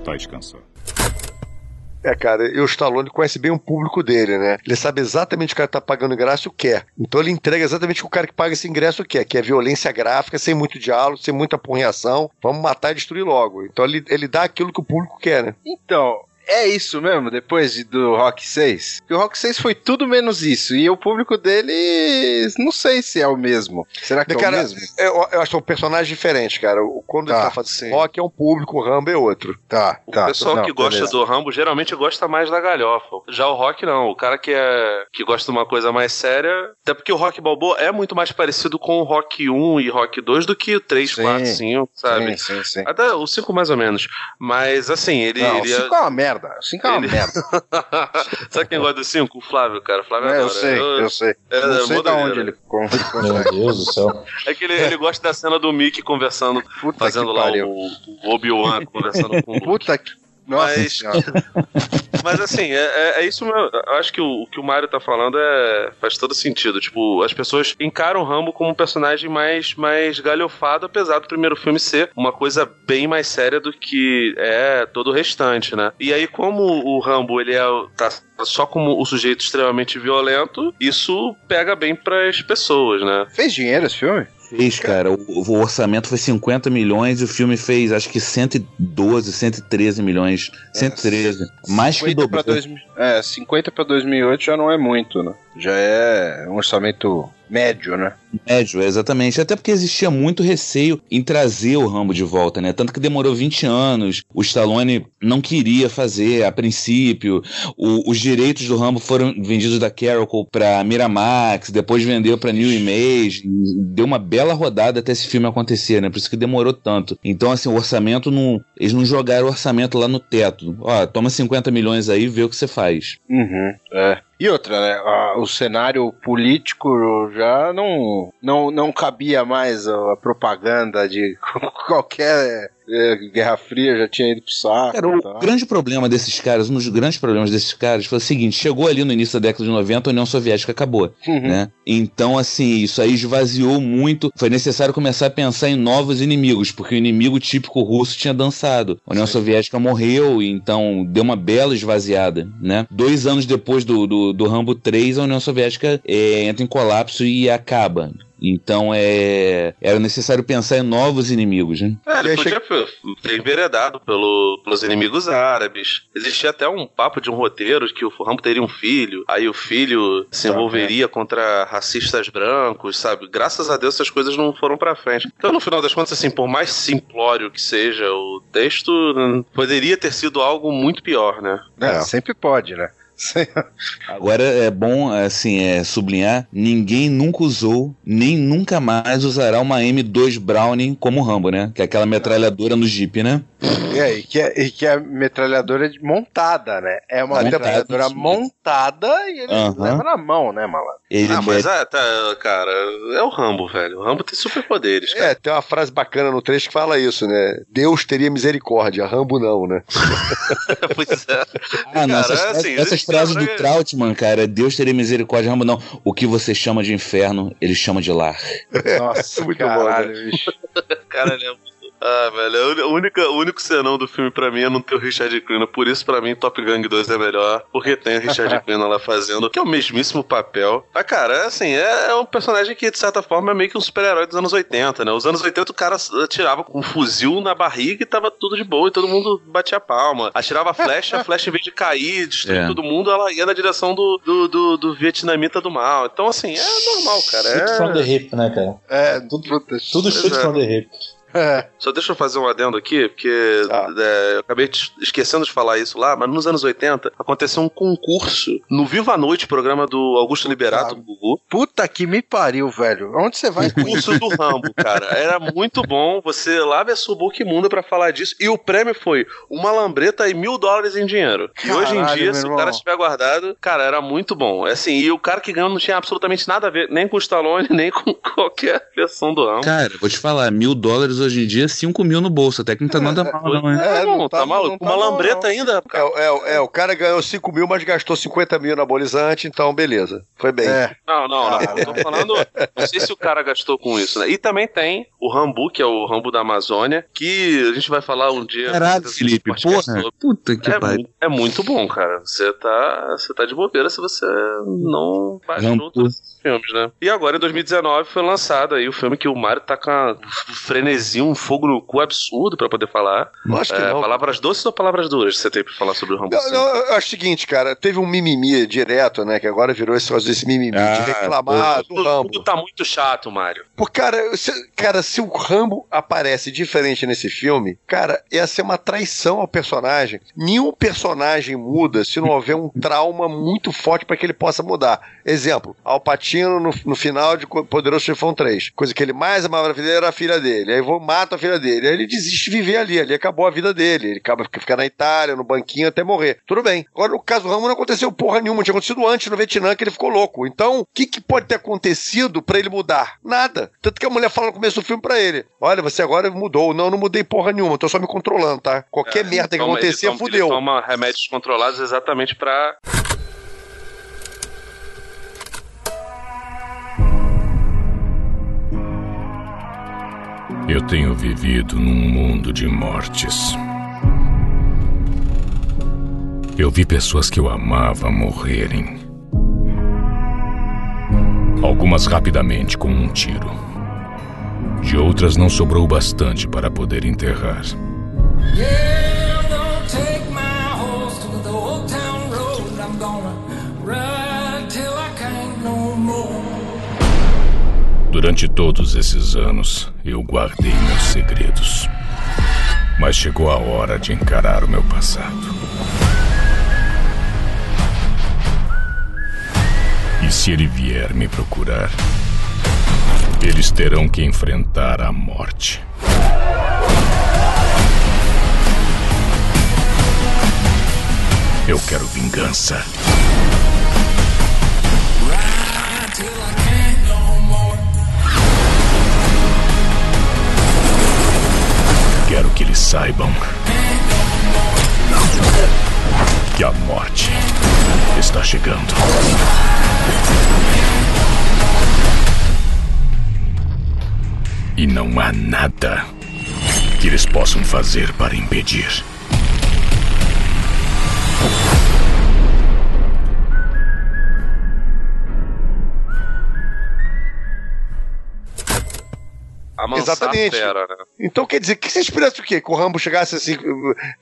Tá descansando. É, cara, e o Stallone conhece bem o público dele, né? Ele sabe exatamente o que cara tá pagando ingresso quer. Então ele entrega exatamente o que o cara que paga esse ingresso quer, que é violência gráfica, sem muito diálogo, sem muita porreação. Vamos matar e destruir logo. Então ele, ele dá aquilo que o público quer, né? Então, é isso mesmo, depois de, do Rock 6? Porque o Rock 6 foi tudo menos isso. E o público dele, não sei se é o mesmo. Será que cara, é o mesmo? Eu, eu acho que são personagens diferentes, cara. Quando Tá, ele tá fazendo sim. rock é um público, o Rambo é outro. Tá, O pessoal que gosta do Rambo geralmente gosta mais da galhofa. Já o Rock não. O cara que é que gosta de uma coisa mais séria, até porque o Rock Balboa é muito mais parecido com o Rock 1 e Rock 2 do que o 3, Sim. 4, 5, sabe? Sim, sim, sim. Até o 5 mais ou menos. Mas assim, ele. Não, ele o 5 é uma merda. O 5 é uma Ele- merda. Sabe quem gosta do 5? O Flávio, cara. O Flávio É, eu sei, eu sei. É, não é sei doideira. onde ele com- Meu Deus do céu. É que ele, ele gosta da cena do Mickey conversando, fazendo lá pariu. o, o Obi-Wan conversando com o Luke. Puta que. Nossa Mas, mas assim, é, é- é isso mesmo. Eu acho que o, o que o Mario tá falando é, faz todo sentido. Tipo, as pessoas encaram o Rambo como um personagem mais, mais galhofado, apesar do primeiro filme ser uma coisa bem mais séria do que é todo o restante, né? E aí, como o Rambo ele é, tá só como o sujeito extremamente violento, isso pega bem pras pessoas, né? Fez dinheiro esse filme? Fez, cara. O, o orçamento foi 50 milhões e o filme fez acho que 112, 113 milhões. 113. mais que 50 dobrou. pra 2000, é, 50 pra 2008 já não é muito, né? Já é um orçamento médio, né? Médio, exatamente. Até porque existia muito receio em trazer o Rambo de volta, né? Tanto que demorou 20 anos. O Stallone não queria fazer a princípio. O- os direitos do Rambo foram vendidos da Carol pra Miramax, depois vendeu pra New Image. Deu uma bela rodada até esse filme acontecer, né? Por isso que demorou tanto. Então, assim, o orçamento não. Eles não jogaram o orçamento lá no teto. Ó, toma 50 milhões aí e vê o que você faz. Uhum, é. E outra, né? o cenário político já não, não, não cabia mais a, propaganda de qualquer Guerra Fria já tinha ido pro saco. Cara, o tá? grande problema desses caras, um dos grandes problemas desses caras foi o seguinte: chegou ali no início da década de 90, a União Soviética acabou. Uhum. Né? Então, assim, isso aí esvaziou muito. Foi necessário começar a pensar em novos inimigos, porque o inimigo típico russo tinha dançado. A União Soviética morreu, então deu uma bela esvaziada. Né? Dois anos depois do, do, do Rambo 3, a União Soviética é, entra em colapso e acaba. Então é era necessário pensar em novos inimigos, né? É, ele podia ter enveredado pelo, pelos inimigos árabes. Existia até um papo de um roteiro de que o Rambo teria um filho, aí o filho se envolveria contra racistas brancos, sabe? Graças a Deus essas coisas não foram pra frente. Então, no final das contas, assim, por mais simplório que seja o texto, poderia ter sido algo muito pior, né? É, Sempre pode, né? Agora é bom assim é, sublinhar: ninguém nunca usou, nem nunca mais usará uma M2 Browning como Rambo, né? Que é aquela metralhadora no Jeep, né? E aí, que é, e que é montada, de- montada, né? É uma Montada, metralhadora sim. montada e ele Aham. leva na mão, né, malandro? Ele ah, mas é, tá, cara, é o Rambo, velho. O Rambo tem superpoderes, cara. É, tem uma frase bacana no trecho que fala isso, né? Deus teria misericórdia, Rambo não, né? pois é. Ah, não, Cara, essas, é assim, essas frases do Trautmann, cara, Deus teria misericórdia, Rambo não. O que você chama de inferno, ele chama de lar. Nossa, Muito caralho, bom, né? bicho. Cara, ele é muito... Ah, velho, a única, o único senão do filme pra mim é não ter o Richard Crenna. Por isso, pra mim, Top Gun 2 é melhor. Porque tem o Richard Crenna lá fazendo, que é o mesmíssimo papel. Ah, cara, é assim, é, é um personagem que, de certa forma, é meio que um super-herói dos anos 80, né? Os anos 80, o cara atirava com um fuzil na barriga e tava tudo de boa e todo mundo batia palma. Atirava a flecha, a flecha, em vez de cair, destruir É. todo mundo, ela ia na direção do, do, do, do vietnamita do mal. Então, assim, é normal, cara. Shoot É... from the hip, né, cara? É, tudo, tudo tudo shoot é. from the hip. Só deixa eu fazer um adendo aqui, porque é, eu acabei esquecendo de falar isso lá, mas nos anos 80 aconteceu um concurso no Viva a Noite, programa do Augusto Liberato, do Gugu. Puta que me pariu, velho. Onde você vai? Concurso do Rambo, cara. Era muito bom. Você lave a sua boca imunda pra falar disso. E o prêmio foi uma lambreta e mil dólares em dinheiro. e hoje em Caralho, dia, se o cara tiver guardado, cara, era muito bom. Assim, e o cara que ganhou não tinha absolutamente nada a ver, nem com o Stallone, nem com qualquer versão do Rambo. Cara, vou te falar, mil dólares hoje em dia, 5 mil no bolso. Até que não tá nada mal, não, é? É, não, tá, maluco. Uma lambreta ainda. É, é, é, o cara ganhou 5 mil, mas gastou 50 mil anabolizante, então beleza. Foi bem. É. Não, não, não. Eu tô falando. Não sei se o cara gastou com isso, né? E também tem o Rambu, que é o Rambo da Amazônia, que a gente vai falar um dia. Caralho, Felipe, porra. Puta que é, pariu. É muito bom, cara. Você tá, você tá de bobeira se você não baixou filmes, né? E agora, em 2019, foi lançado aí o filme que o Mario tá com um frenesi, um fogo no cu absurdo pra poder falar. Acho que é, não. Palavras doces ou palavras duras você tem pra falar sobre o Rambo? Não, não, eu acho o seguinte, cara, teve um mimimi direto, né? Que agora virou esse negócio desse mimimi Ah, de reclamar do Rambo. tudo tá muito chato, Mário. Pô, cara, se, cara, se o Rambo aparece diferente nesse filme, cara, ia ser uma traição ao personagem. Nenhum personagem muda se não houver um trauma muito forte para que ele possa mudar. Exemplo, Alpatino no, no final de Poderoso Chefão 3. Coisa que ele mais amava na vida era a filha dele. Aí vou mata a filha dele. Aí ele desiste de viver ali. Ali acabou a vida dele. Ele acaba ficar na Itália, no banquinho até morrer. Tudo bem. Agora, no caso do Rambo, não aconteceu porra nenhuma. Tinha acontecido antes no Vietnã que ele ficou louco. Então, o que, que pode ter acontecido para ele mudar? Nada. Tanto que a mulher fala no começo do filme pra ele: Olha, você agora mudou. Não, eu não mudei porra nenhuma. Tô só me controlando, tá? Qualquer merda que Toma- ele acontecer, toma- fudeu. Ele toma remédios controlados exatamente pra. Eu tenho vivido num mundo de mortes. Eu vi pessoas que eu amava morrerem. Algumas rapidamente com um tiro. De outras não sobrou bastante para poder enterrar. Yeah, Durante todos esses anos, eu guardei meus segredos. Mas chegou a hora de encarar o meu passado. E se ele vier me procurar, eles terão que enfrentar a morte. Eu quero vingança. Quero que eles saibam que a morte está chegando. E não há nada que eles possam fazer para impedir. Amansar Exatamente. a fera, né? Então quer dizer, que você esperasse o quê? Que o Rambo chegasse assim,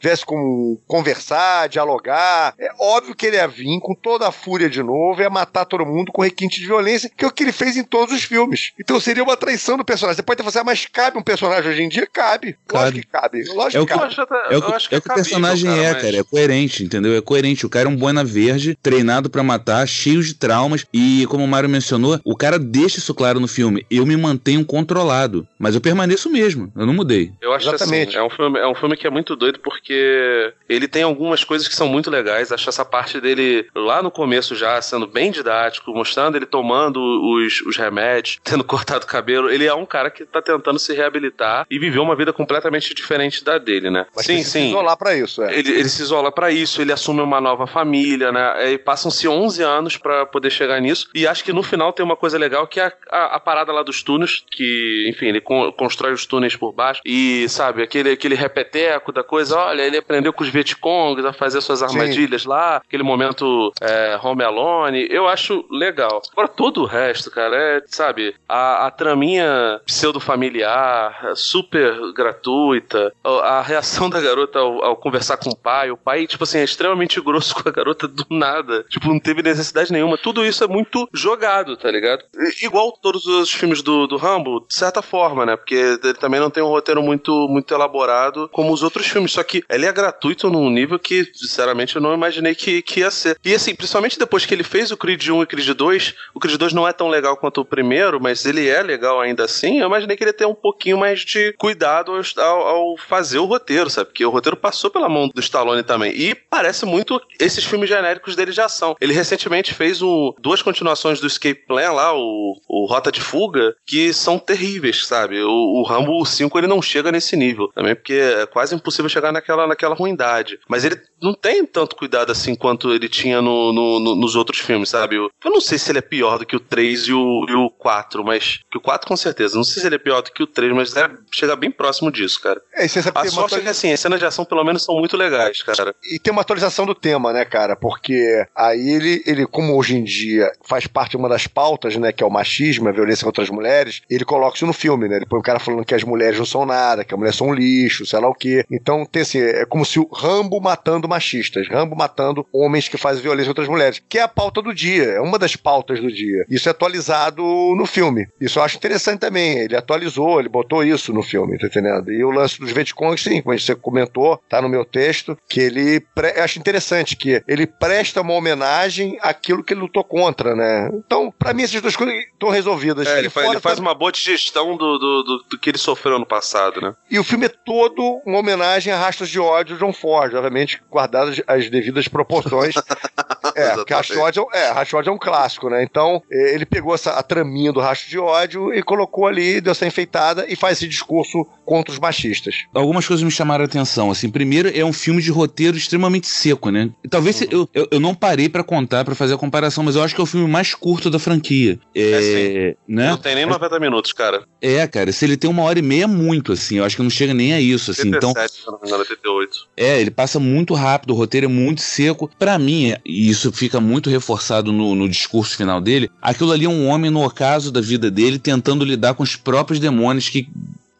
viesse com conversar, dialogar. É óbvio que ele ia vir com toda a fúria de novo, ia matar todo mundo com requinte de violência, que é o que ele fez em todos os filmes. Então seria uma traição do personagem. Você pode até falar, assim, ah, mas cabe um personagem hoje em dia? Cabe. Lógico que cabe. Lógico É o que cabe. é o que, é o que o personagem é, cara. É coerente, entendeu? É coerente. O cara é um boina verde, treinado pra matar, cheio de traumas. E, como o Mário mencionou, o cara deixa isso claro no filme. Eu me mantenho controlado. Mas eu permaneço mesmo. Eu não mudei. Eu acho assim, é um, filme, é um filme que é muito doido porque ele tem algumas coisas que são muito legais. Acho essa parte dele lá no começo já sendo bem didático, mostrando ele tomando os, os remédios, tendo cortado o cabelo. Ele é um cara que tá tentando se reabilitar e viver uma vida completamente diferente da dele, né? Mas sim, precisa se sim. isolar pra isso, é. Ele, ele se isola pra isso, ele assume uma nova família, né? E passam-se 11 anos pra poder chegar nisso. E acho que no final tem uma coisa legal que é a, a, a parada lá dos túneis, que, enfim, ele con- constrói os túneis por baixo. E, sabe, aquele, aquele repeteco da coisa, olha, ele aprendeu com os Vietcongs a fazer suas armadilhas lá, aquele momento é, home alone. Eu acho legal. Agora, todo o resto, cara, é, sabe, a, a traminha pseudo-familiar, super gratuita, a, a reação da garota ao, ao conversar com o pai, o pai, tipo assim, é extremamente grosso com a garota do nada. Tipo, não teve necessidade nenhuma. Tudo isso é muito jogado, tá ligado? Igual todos os filmes do, do Rambo, de certa forma, né? Porque ele também não tem um roteiro muito, muito elaborado como os outros filmes. Só que ele é gratuito num nível que, sinceramente, eu não imaginei que, que ia ser. E assim, principalmente depois que ele fez o Creed 1 e o Creed 2, o Creed 2 não é tão legal quanto o primeiro, mas ele é legal ainda assim. Eu imaginei que ele ia ter um pouquinho mais de cuidado ao, ao- fazer o roteiro, sabe? Porque o roteiro passou pela mão do Stallone também. E parece muito esses filmes genéricos dele de ação. Ele recentemente fez um, duas continuações do Escape Plan lá, o, o Rota de Fuga, que são terríveis, sabe? Sabe? O, o Rambo 5 ele não chega nesse nível também, porque é quase impossível chegar naquela, naquela ruindade. Mas ele não tem tanto cuidado assim quanto ele tinha no, no, no, nos outros filmes, sabe? Eu, eu, não sei se ele é pior do que o 3 e o, e o 4, mas. Que o 4 com certeza. Não sei se ele é pior do que o 3, mas deve chegar bem próximo disso, cara. É, você sabe a sorte é que assim, as cenas de ação pelo menos são muito legais, cara. E tem uma atualização do tema, né, cara? Porque aí ele, ele como hoje em dia faz parte de uma das pautas, né, que é o machismo, a violência contra as mulheres, ele coloca isso no filme, né? Ele põe o cara falando que as mulheres não são nada, que as mulheres são um lixo, sei lá o quê. Então tem assim, é como se o Rambo matando machistas, Rambo matando homens que fazem violência contra as mulheres, que é a pauta do dia, é uma das pautas do dia. Isso é atualizado no filme. Isso eu acho interessante também. Ele atualizou, ele botou isso no filme, tá entendendo? E o lance dos Vietcongs, sim, como você comentou, tá no meu texto, que ele. Pre... Eu acho interessante que ele presta uma homenagem àquilo que ele lutou contra, né? Então, para mim, essas duas coisas estão resolvidas. É, ele, faz, ele faz uma boa digestão do, do, do, do, que ele sofreu no passado, né? E o filme é todo uma homenagem a Rastros de Ódio de John Ford, obviamente, guardadas as devidas proporções. é, porque Rastros de Ódio é, Rastros de Ódio é um clássico, né? Então, ele pegou essa, a traminha do Rastro de Ódio e colocou ali, deu essa enfeitada e faz esse discurso contra os machistas. Algumas coisas me chamaram a atenção, assim. Primeiro, é um filme de roteiro extremamente seco, né? Talvez uhum. eu, eu, eu, não parei para contar, para fazer a comparação, mas eu acho que é o filme mais curto da franquia. É, é né? Não tem nem 90 minutos, cara. É, cara, se ele tem uma hora e meia, é muito, assim. Eu acho que não chega nem a isso, assim. 87, então, se não me engano, 88. É, ele passa muito rápido, o roteiro é muito seco. para mim, e isso fica muito reforçado no, no discurso final dele, aquilo ali é um homem no ocaso da vida dele tentando lidar com os próprios demônios que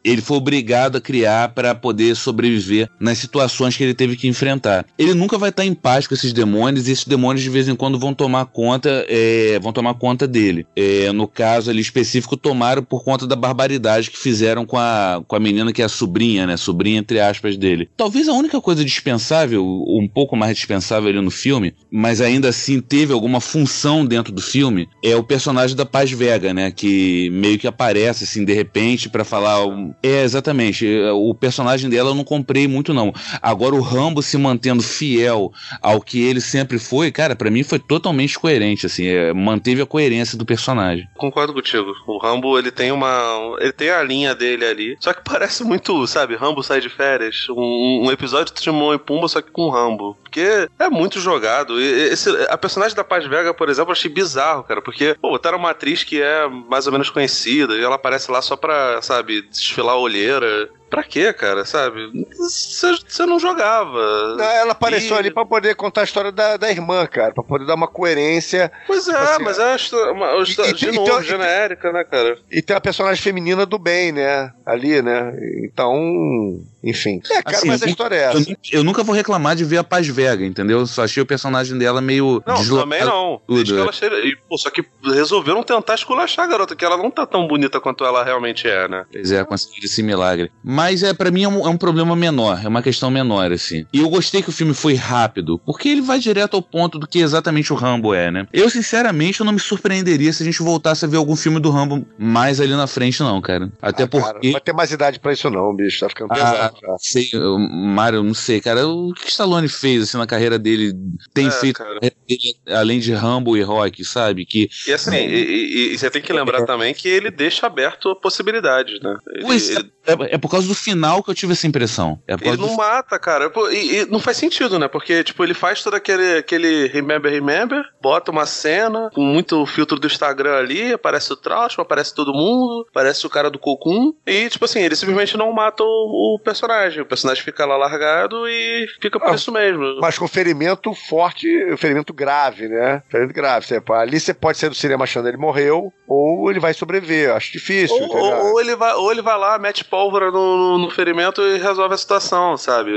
ele foi obrigado a criar para poder sobreviver nas situações que ele teve que enfrentar. Ele nunca vai estar em paz com esses demônios e esses demônios de vez em quando vão tomar conta, é, vão tomar conta dele. É, no caso ali específico, tomaram por conta da barbaridade que fizeram com a, com a menina que é a sobrinha, né? Sobrinha entre aspas dele. Talvez a única coisa dispensável, um pouco mais dispensável ali no filme, mas ainda assim teve alguma função dentro do filme, é o personagem da Paz Vega, né? Que meio que aparece assim de repente para falar é, exatamente. O personagem dela eu não comprei muito, não. Agora, o Rambo se mantendo fiel ao que ele sempre foi, cara, para mim foi totalmente coerente, assim. É, manteve a coerência do personagem. Concordo contigo. O Rambo, ele tem uma. Ele tem a linha dele ali. Só que parece muito, sabe, Rambo sai de férias. Um, um episódio de Timão e Pumba, só que com Rambo. Porque é muito jogado. Esse, a personagem da Paz Vega, por exemplo, eu achei bizarro, cara. Porque, pô, botaram uma atriz que é mais ou menos conhecida e ela aparece lá só pra, sabe, desfilar a olheira. Pra quê, cara? Sabe? Você não jogava. Não, ela apareceu e... ali pra poder contar a história da, da irmã, cara. Pra poder dar uma coerência. Pois é, assim, mas é uma, uma, e, de e, novo, então, genérica, né, cara? E tem a personagem feminina do bem, né? Ali, né? Então. Enfim. É, cara, assim, mas a história é essa. Eu, eu, nunca vou reclamar de ver a Paz Vega, entendeu? Só achei o personagem dela meio. Não, também não. Tudo. Ela cheira... e, pô, só que resolveram tentar esculachar a garota, que ela não tá tão bonita quanto ela realmente é, né? Pois é, conseguiram esse milagre. Mas mas é para mim é um, é um, problema menor, é uma questão menor, assim. E eu gostei que o filme foi rápido, porque ele vai direto ao ponto do que exatamente o Rambo é, né? Eu, sinceramente, eu não me surpreenderia se a gente voltasse a ver algum filme do Rambo mais ali na frente, não, cara. Até ah, porque. Cara, não vai ter mais idade para isso, não, bicho. Tá ficando pesado. Ah, sei, Mário, não sei, cara. O que Stallone fez, assim, na carreira dele, tem é, feito, dele, além de Rambo e Rock, sabe? Que... E assim, e, e, e, você tem que lembrar também que ele deixa aberto a possibilidade, né? Ele, pois, ele... É, é por causa do final que eu tive essa impressão. É ele não do... mata, cara. E, e, não faz sentido, né? Porque, tipo, ele faz todo aquele, aquele Remember, Remember, bota uma cena com muito filtro do Instagram ali, aparece o Trauma, aparece todo mundo, aparece o cara do Cocum, e, tipo assim, ele simplesmente não mata o, o personagem. O personagem fica lá largado e fica por ah, isso mesmo. Mas com ferimento forte, ferimento grave, né? Ferimento grave. Você, ali você pode ser do cinema achando ele morreu, ou ele vai sobreviver. Acho difícil. Ou, ou, ou, ele, vai, ou ele vai lá, mete pólvora no, no, ferimento e resolve a situação, sabe?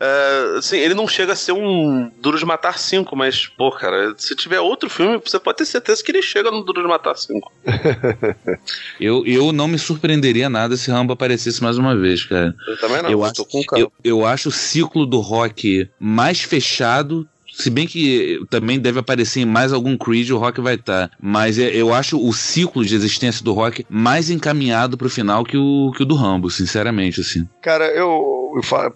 É, assim, ele não chega a ser um Duro de Matar 5, mas, pô, cara, se tiver outro filme, você pode ter certeza que ele chega no Duro de Matar 5. eu, eu não me surpreenderia nada se Rambo aparecesse mais uma vez, cara. Eu também não, eu, eu acho, eu, eu acho o ciclo do rock mais fechado se bem que também deve aparecer em mais algum Creed, o Rock vai estar. Tá. Mas é, eu acho o ciclo de existência do Rock mais encaminhado pro final que o, que o do Rambo, sinceramente, assim. Cara, eu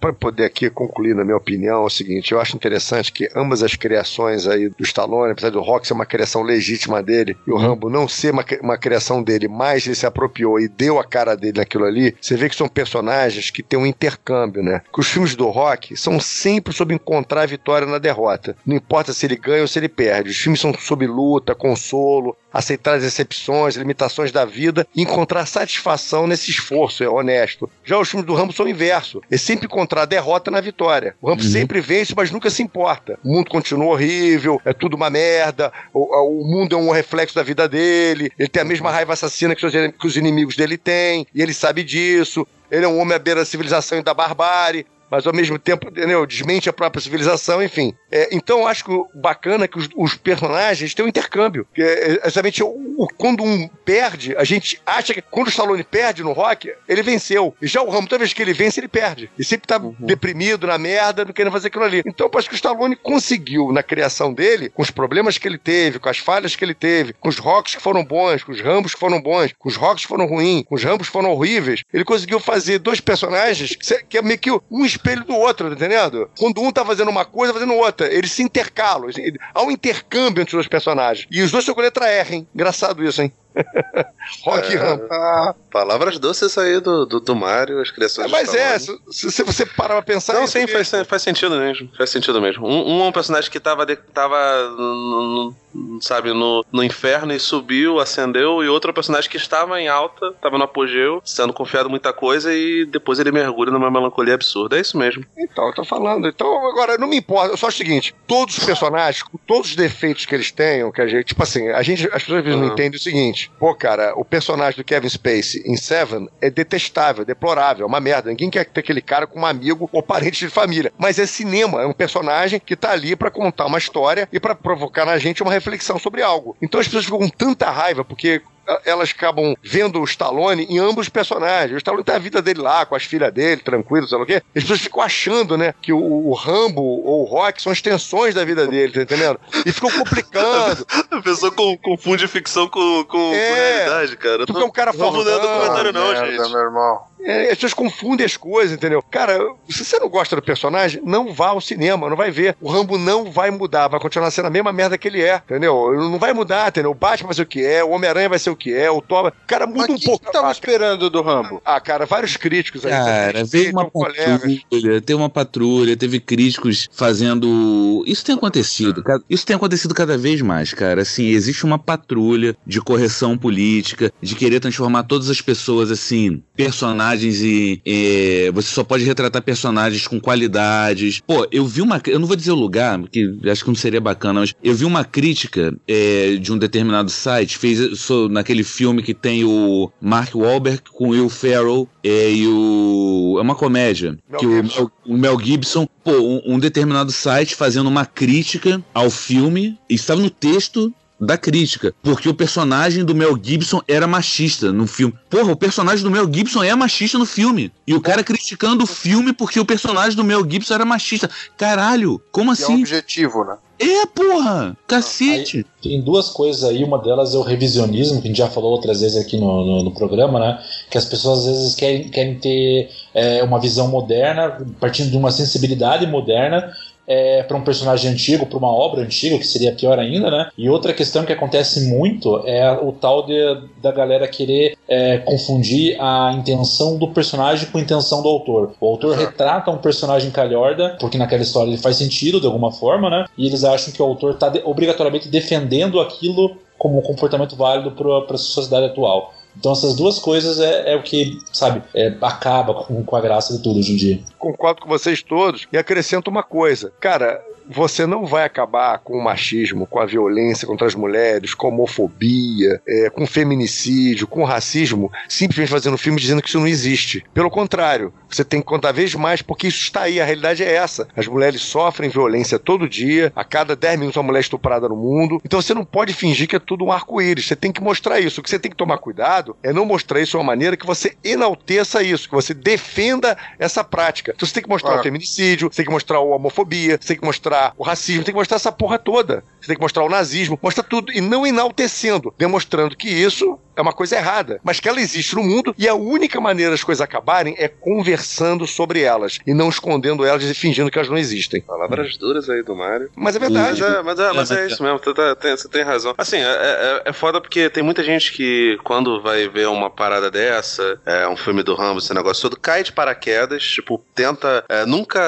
para poder aqui concluir, na minha opinião, é o seguinte: eu acho interessante que ambas as criações aí do Stallone, apesar do Rock ser uma criação legítima dele e o Rambo não ser uma, uma criação dele, mas ele se apropriou e deu a cara dele naquilo ali, você vê que são personagens que têm um intercâmbio, né? Que os filmes do Rock são sempre sobre encontrar a vitória na derrota. Não importa se ele ganha ou se ele perde. Os filmes são sobre luta, consolo, aceitar as decepções, limitações da vida e encontrar satisfação nesse esforço, é honesto. Já os filmes do Rambo são o inverso. É sempre encontrar a derrota na vitória. O Rambo uhum. sempre vence, mas nunca se importa. O mundo continua horrível, é tudo uma merda, o, o mundo é um reflexo da vida dele, ele tem a mesma raiva assassina que os, que os inimigos dele têm, e ele sabe disso. Ele é um homem à beira da civilização e da barbárie mas ao mesmo tempo, entendeu? Desmente a própria civilização, enfim. É, então eu acho que o bacana é que os, os personagens têm um intercâmbio. Que é, exatamente o, o, quando um perde, a gente acha que quando o Stallone perde no rock, ele venceu. E já o Rambo, toda vez que ele vence, ele perde. E sempre tá uhum. deprimido, na merda, não querendo fazer aquilo ali. Então eu acho que o Stallone conseguiu, na criação dele, com os problemas que ele teve, com as falhas que ele teve, com os rocks que foram bons, com os Rambos que foram bons, com os rocks que foram ruins, com os Rambos que foram horríveis, ele conseguiu fazer dois personagens que é meio que um espelho do outro, tá entendendo? Quando um tá fazendo uma coisa, fazendo outra. Eles se intercalam. Há um intercâmbio entre os personagens. E os dois são com letra R, hein? Engraçado isso, hein? Rock é, Palavras doces aí do, do, do Mario, as criações é, Mas é, se, se, você parar pra pensar. Não, sim, faz, faz sentido mesmo. Faz sentido mesmo. Um, um é um personagem que tava, de, tava no, no, sabe, no, no inferno e subiu, acendeu, e outro é um personagem que estava em alta, estava no apogeu, sendo confiado muita coisa, e depois ele mergulha numa melancolia absurda. É isso mesmo. Então, eu tô falando. Então, agora, não me importa. Só o seguinte: todos os personagens, com todos os defeitos que eles tenham, que a gente. Tipo assim, a gente, as pessoas uhum. não entendem o seguinte pô, cara, o personagem do Kevin Spacey em Seven é detestável, deplorável, é uma merda. Ninguém quer ter aquele cara como amigo ou parente de família. Mas é cinema, é um personagem que tá ali para contar uma história e para provocar na gente uma reflexão sobre algo. Então as pessoas ficam com tanta raiva porque elas acabam vendo o Stallone em ambos os personagens. O Stallone tem a vida dele lá, com as filhas dele, tranquilo, sei lá o quê. As pessoas ficam achando, né, que o, o Rambo ou o Rock são extensões da vida dele, tá entendendo? E ficam complicando. a pessoa confunde ficção com, com, é, com realidade, cara. Porque é um cara falando. Não vou mudar documentário, não, merda, gente. Meu irmão. É, as pessoas confundem as coisas, entendeu? Cara, se você não gosta do personagem, não vá ao cinema, não vai ver. O Rambo não vai mudar, vai continuar sendo a mesma merda que ele é, entendeu? Não vai mudar, entendeu? O Batman vai ser o que é, o Homem-Aranha vai ser o que é, o Thor. Cara muda Mas um que pouco. O que tava esperando do Rambo? Ah, cara, vários críticos aí. Cara, veio uma patrulha, tem uma patrulha, teve críticos fazendo. Isso tem acontecido, isso tem acontecido cada vez mais, cara. Assim, existe uma patrulha de correção política, de querer transformar todas as pessoas, assim, personagens personagens e, e, você só pode retratar personagens com qualidades. Pô, eu vi uma. Eu não vou dizer o lugar, porque acho que não seria bacana, mas eu vi uma crítica é, de um determinado site, fez so, naquele filme que tem o Mark Wahlberg com o Will Ferrell é, e o. É uma comédia. Mel que o, o, Mel Gibson, pô, um, um determinado site fazendo uma crítica ao filme, estava no texto da crítica, porque o personagem do Mel Gibson era machista no filme. Porra, o personagem do Mel Gibson é machista no filme. E o cara criticando o filme porque o personagem do Mel Gibson era machista. Caralho, como assim? É um objetivo, né? É, porra! Cacete! Aí, tem duas coisas aí, uma delas é o revisionismo, que a gente já falou outras vezes aqui no, no, no programa, né? Que as pessoas às vezes querem, querem ter é, uma visão moderna, partindo de uma sensibilidade moderna, é, para um personagem antigo, para uma obra antiga, que seria pior ainda, né? E outra questão que acontece muito é o tal de, da galera querer é, confundir a intenção do personagem com a intenção do autor. O autor retrata um personagem calhorda, porque naquela história ele faz sentido de alguma forma, né? E eles acham que o autor está de, obrigatoriamente defendendo aquilo como um comportamento válido para a sociedade atual. Então essas duas coisas é, é o que, sabe, é, acaba com, com a graça de tudo hoje em dia. Concordo com vocês todos e acrescento uma coisa. Cara, você não vai acabar com o machismo, com a violência contra as mulheres, com a homofobia, é, com o feminicídio, com o racismo, simplesmente fazendo filme dizendo que isso não existe. Pelo contrário, você tem que contar vez mais porque isso está aí, a realidade é essa. As mulheres sofrem violência todo dia, a cada 10 minutos uma mulher é estuprada no mundo. Então você não pode fingir que é tudo um arco-íris, você tem que mostrar isso. O que você tem que tomar cuidado é não mostrar isso de uma maneira que você enalteça isso, que você defenda essa prática. Então você tem que mostrar ah. o feminicídio, você tem que mostrar a homofobia, você tem que mostrar mostrar o racismo, tem que mostrar essa porra toda. Você tem que mostrar o nazismo, mostrar tudo. E não enaltecendo, demonstrando que isso é uma coisa errada, mas que ela existe no mundo e a única maneira das coisas acabarem é conversando sobre elas e não escondendo elas e fingindo que elas não existem. Palavras duras aí do Mário. Mas é verdade. Mas é, mas é, mas é isso mesmo, você, tá, tem, você tem razão. Assim, é, é, é foda porque tem muita gente que, quando vai ver uma parada dessa, é, um filme do Rambo, esse negócio todo, cai de paraquedas, tipo, tenta. É, nunca.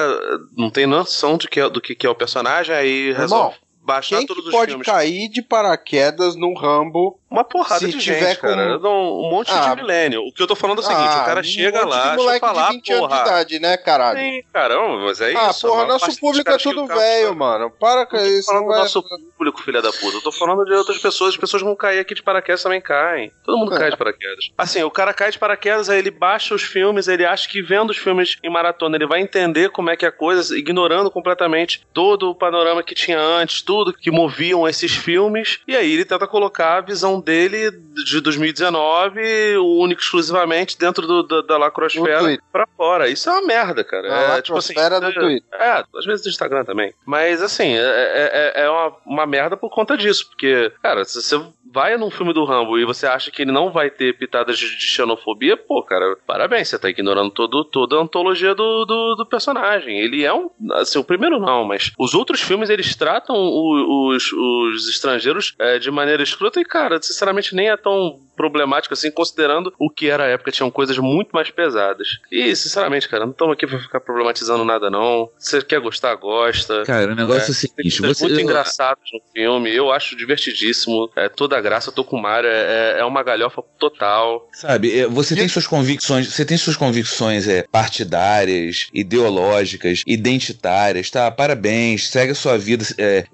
Não tem noção do que, é, do que, que é o personagem, aí resolve. Irmão, baixar Quem todos que os pode filmes. cair de paraquedas num Rambo? Uma porrada se de tiver gente, cara. com- Um monte Ah, de milênio. O que eu tô falando é o seguinte: Ah, o cara um chega monte de lá, deixa eu moleque de falar, 20 anos porra. de idade, né, caralho? Sim, caramba, mas é ah, isso. a porra, nosso público é tudo cara- velho, mano. Para com isso. falando não do é- nosso público, filha da puta. Eu tô falando de outras pessoas. As pessoas vão cair aqui de paraquedas também caem. Todo mundo É. cai de paraquedas. Assim, o cara cai de paraquedas, aí ele baixa os filmes, ele acha que vendo os filmes em maratona ele vai entender como é que é a coisa, ignorando completamente todo o panorama que tinha antes, tudo que moviam esses filmes. E aí ele tenta colocar a visão dele de 2019, único exclusivamente dentro do, da, da lacrosfera pra fora. Isso é uma merda, cara. Na é, tipo assim, lacrosfera do é- Twitter. é, às vezes do Instagram também. Mas assim, é, é, é- é uma, uma merda por conta disso. Porque, cara, se você vai num filme do Rambo e você acha que ele não vai ter pitadas de, de xenofobia, pô, cara, parabéns, você tá ignorando todo, toda a antologia do, do, do personagem. Ele é um. Assim, o primeiro não, mas os outros filmes eles tratam o- os, os estrangeiros é, de maneira escrota e, cara, sinceramente nem é tão problemático assim, considerando o que era a época, tinham coisas muito mais pesadas. E, sinceramente, cara, não estamos aqui pra ficar problematizando nada, não. Se você quer gostar, gosta. Cara, o negócio é, o tem seguinte: coisas você, muito engraçados no filme, eu acho divertidíssimo. É, toda a graça, eu tô com o Mario, é, é uma galhofa total. Sabe, é, você tem suas convicções, você tem suas convicções é, partidárias, ideológicas, identitárias, tá? Parabéns, segue a sua vida, é,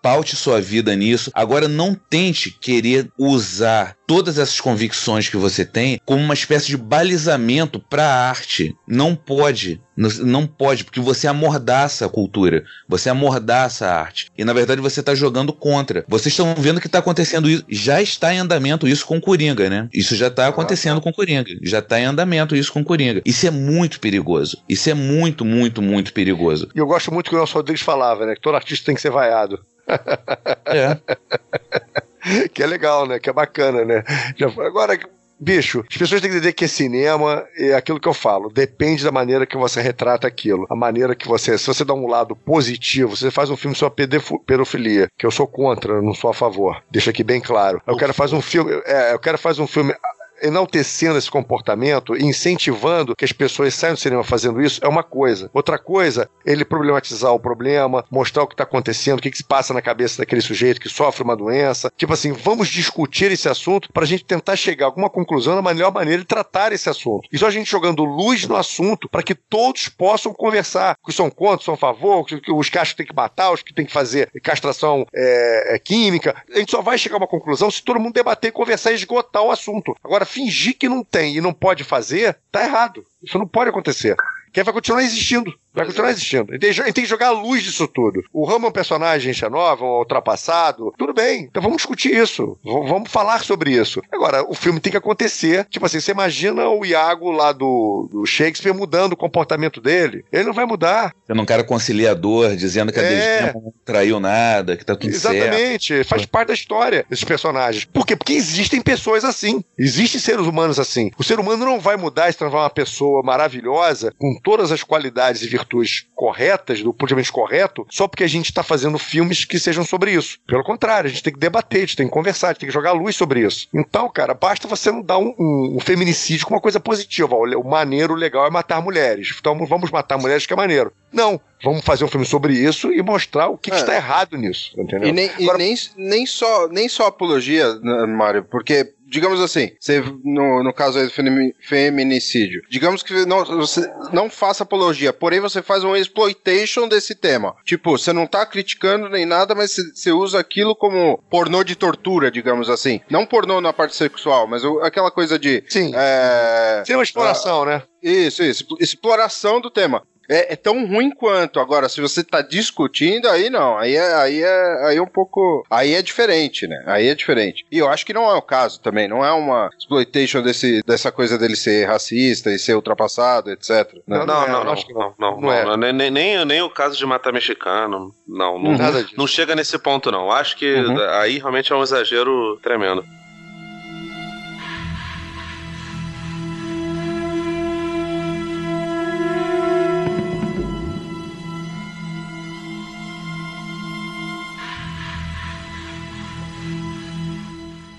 paute sua vida nisso. Agora não tente querer usar todas essas convicções que você tem como uma espécie de balizamento para a arte. Não pode. Não, pode, porque você amordaça a cultura, você amordaça a arte. E na verdade você está jogando contra. Vocês estão vendo que está acontecendo isso. Já está em andamento isso com Coringa, né? Isso já está acontecendo com Coringa. Já está em andamento isso com Coringa. Isso é muito perigoso. Isso é muito, muito, muito perigoso. E eu gosto muito que o Nelson Rodrigues falava, né? Que todo artista tem que ser vaiado. É. que é legal, né? Que é bacana, né? Já- Agora, bicho, as pessoas têm que entender que é cinema é aquilo que eu falo. Depende da maneira que você retrata aquilo. A maneira que você. Se você dá um lado positivo, você faz um filme sobre pedofilia, que eu sou contra, não sou a favor. Deixa aqui bem claro. Eu quero fazer um filme. É, eu quero fazer um filme enaltecendo esse comportamento, incentivando que as pessoas saiam do cinema fazendo isso, é uma coisa. Outra coisa, ele problematizar o problema, mostrar o que está acontecendo, o que, que se passa na cabeça daquele sujeito que sofre uma doença. Tipo assim, vamos discutir esse assunto para a gente tentar chegar a alguma conclusão na melhor maneira de tratar esse assunto. E só a gente jogando luz no assunto para que todos possam conversar. Que são contra, são a favor, que- os que acham que matar, os que tem que fazer castração é, é, química. A gente só vai chegar a uma conclusão se todo mundo debater, conversar e esgotar o assunto. Agora, fingir que não tem e não pode fazer, tá errado. Isso não pode acontecer. Que vai continuar existindo. Vai continuar existindo. A gente tem, que jogar a luz disso tudo. O Ramo é um personagem gente nova, um ultrapassado. Tudo bem. Então vamos discutir isso. V- vamos falar sobre isso. Agora, o filme tem que acontecer. Tipo assim, você imagina o Iago lá do, do Shakespeare mudando o comportamento dele. Ele não vai mudar. Sendo um cara conciliador, dizendo que a É. Desdemona não traiu nada, que tá tudo certo. Exatamente, faz parte da história esses personagens. Por quê? Porque existem pessoas assim. Existem seres humanos assim. O ser humano não vai mudar e se transformar uma pessoa maravilhosa, com todas as qualidades e virtudes corretas, do vista correto, só porque a gente está fazendo filmes que sejam sobre isso. Pelo contrário, a gente tem que debater, a gente tem que conversar, a gente tem que jogar luz sobre isso. Então, cara, basta você não dar um, um- um feminicídio com uma coisa positiva. O maneiro, o legal é matar mulheres. Então vamos matar mulheres que é maneiro. Não, vamos fazer um filme sobre isso e mostrar o que, que É. está errado nisso, entendeu? E, nem, e nem, nem, só, nem só apologia, né, Mário, porque, digamos assim, você, no, no caso aí do femi- feminicídio, digamos que não, você não faça apologia, porém você faz uma exploitation desse tema. Tipo, você não tá criticando nem nada, mas você- usa aquilo como pornô de tortura, digamos assim. Não pornô na parte sexual, mas aquela coisa de. Sim. É, Tem uma exploração, né? Isso, isso. Exploração do tema. É, é tão ruim quanto. Agora, se você tá discutindo, aí não. Aí é, aí é, aí é um pouco. Aí é diferente, né? Aí é diferente. E eu acho que não é o caso também. Não é uma exploitation desse, dessa coisa dele ser racista e ser ultrapassado, etc. Não, não, não, não, acho que não, não, Não é. não, nem, nem, nem, nem o caso de matar mexicano. Não, não, Nada disso. não chega nesse ponto, não. Acho que Uhum. aí realmente é um exagero tremendo.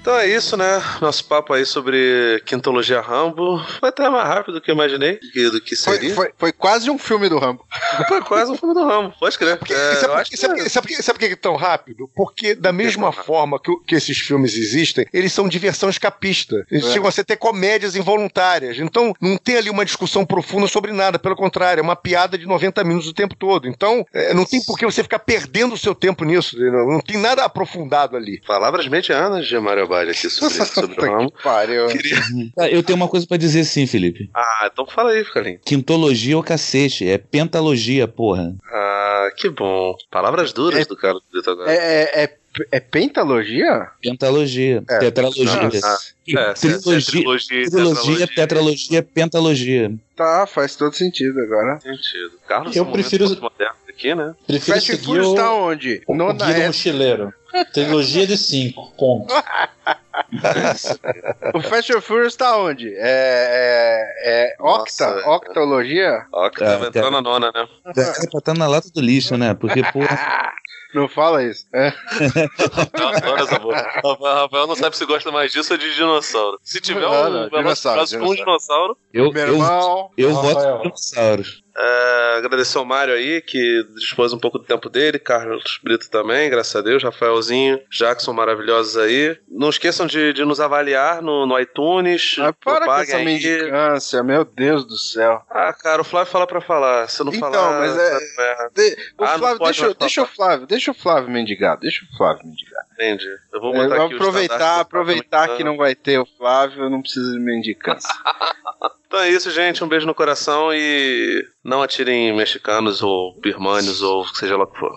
Então é isso, né? Nosso papo aí sobre quintologia Rambo. Foi até mais rápido do que eu imaginei do que seria. Foi, foi, foi quase um filme do Rambo. foi quase um filme do Rambo, pode crer. Porque, É, sabe, eu acho que sabe, é. sabe, que é tão rápido? Porque, da mesma forma que, que esses filmes existem, eles são diversão escapista. Eles É. chegam a ser até comédias involuntárias. Então, não tem ali uma discussão profunda sobre nada. Pelo contrário, é uma piada de 90 minutos o tempo todo. Então, é, não tem por que você ficar perdendo o seu tempo nisso. entendeu? Não tem nada aprofundado ali. Palavras medianas de Mário Abad aqui sobre, sobre o Rambo. Pariu. Ah, Eu tenho uma coisa pra dizer sim, Felipe. Ah, então fala aí, Ficalinho. Quintologia é o cacete, é pentalogia, porra. Ah, que bom. Palavras duras do cara do agora. É, é, é, é pentalogia? Pentalogia, É, tetralogia. ah, é, se é- é trilogia, trilogia trilogia, tetralogia, pentalogia. Tá, faz todo sentido agora. Sentido. Carlos, Eu é um prefiro- aqui, né? Prefiro Fast Furious o, tá onde? o Nona Guia do. Mochileiro. Trilogia de 5, ponto. O Fast and Furious tá onde? É, é, é Octa? Nossa, Octologia? Ó, que tava entrando na nona, né? É pra estar na lata do lixo, né? Porque, porra. Não fala isso. É. Eu adoro essa porra. Rafael, Rafael não sabe se gosta mais disso ou de dinossauro. Se tiver Não, um não, Velociraptor dinossauro, com um dinossauro, Eu, Meu eu, irmão. eu Rafael. voto com É, agradecer ao Mário aí, que dispôs um pouco do tempo dele, Carlos Brito também, graças a Deus, Rafaelzinho, Jackson maravilhosos aí. Não esqueçam de, de nos avaliar no, no iTunes. Ah, para com essa mendicância, meu Deus do céu. Ah, cara, o Flávio fala pra falar. Se não Então, falar. mas é- tá merda. De- o Ah, Flávio, deixa, deixa o Flávio, deixa o Flávio mendigar, deixa o Flávio mendigar. Entendi. Eu vou É, botar vou aqui aproveitar, aproveitar que não vai ter o Flávio, eu não preciso de mendicância. Então é isso, gente. Um beijo no coração e não atirem mexicanos ou birmanos ou seja lá o que for.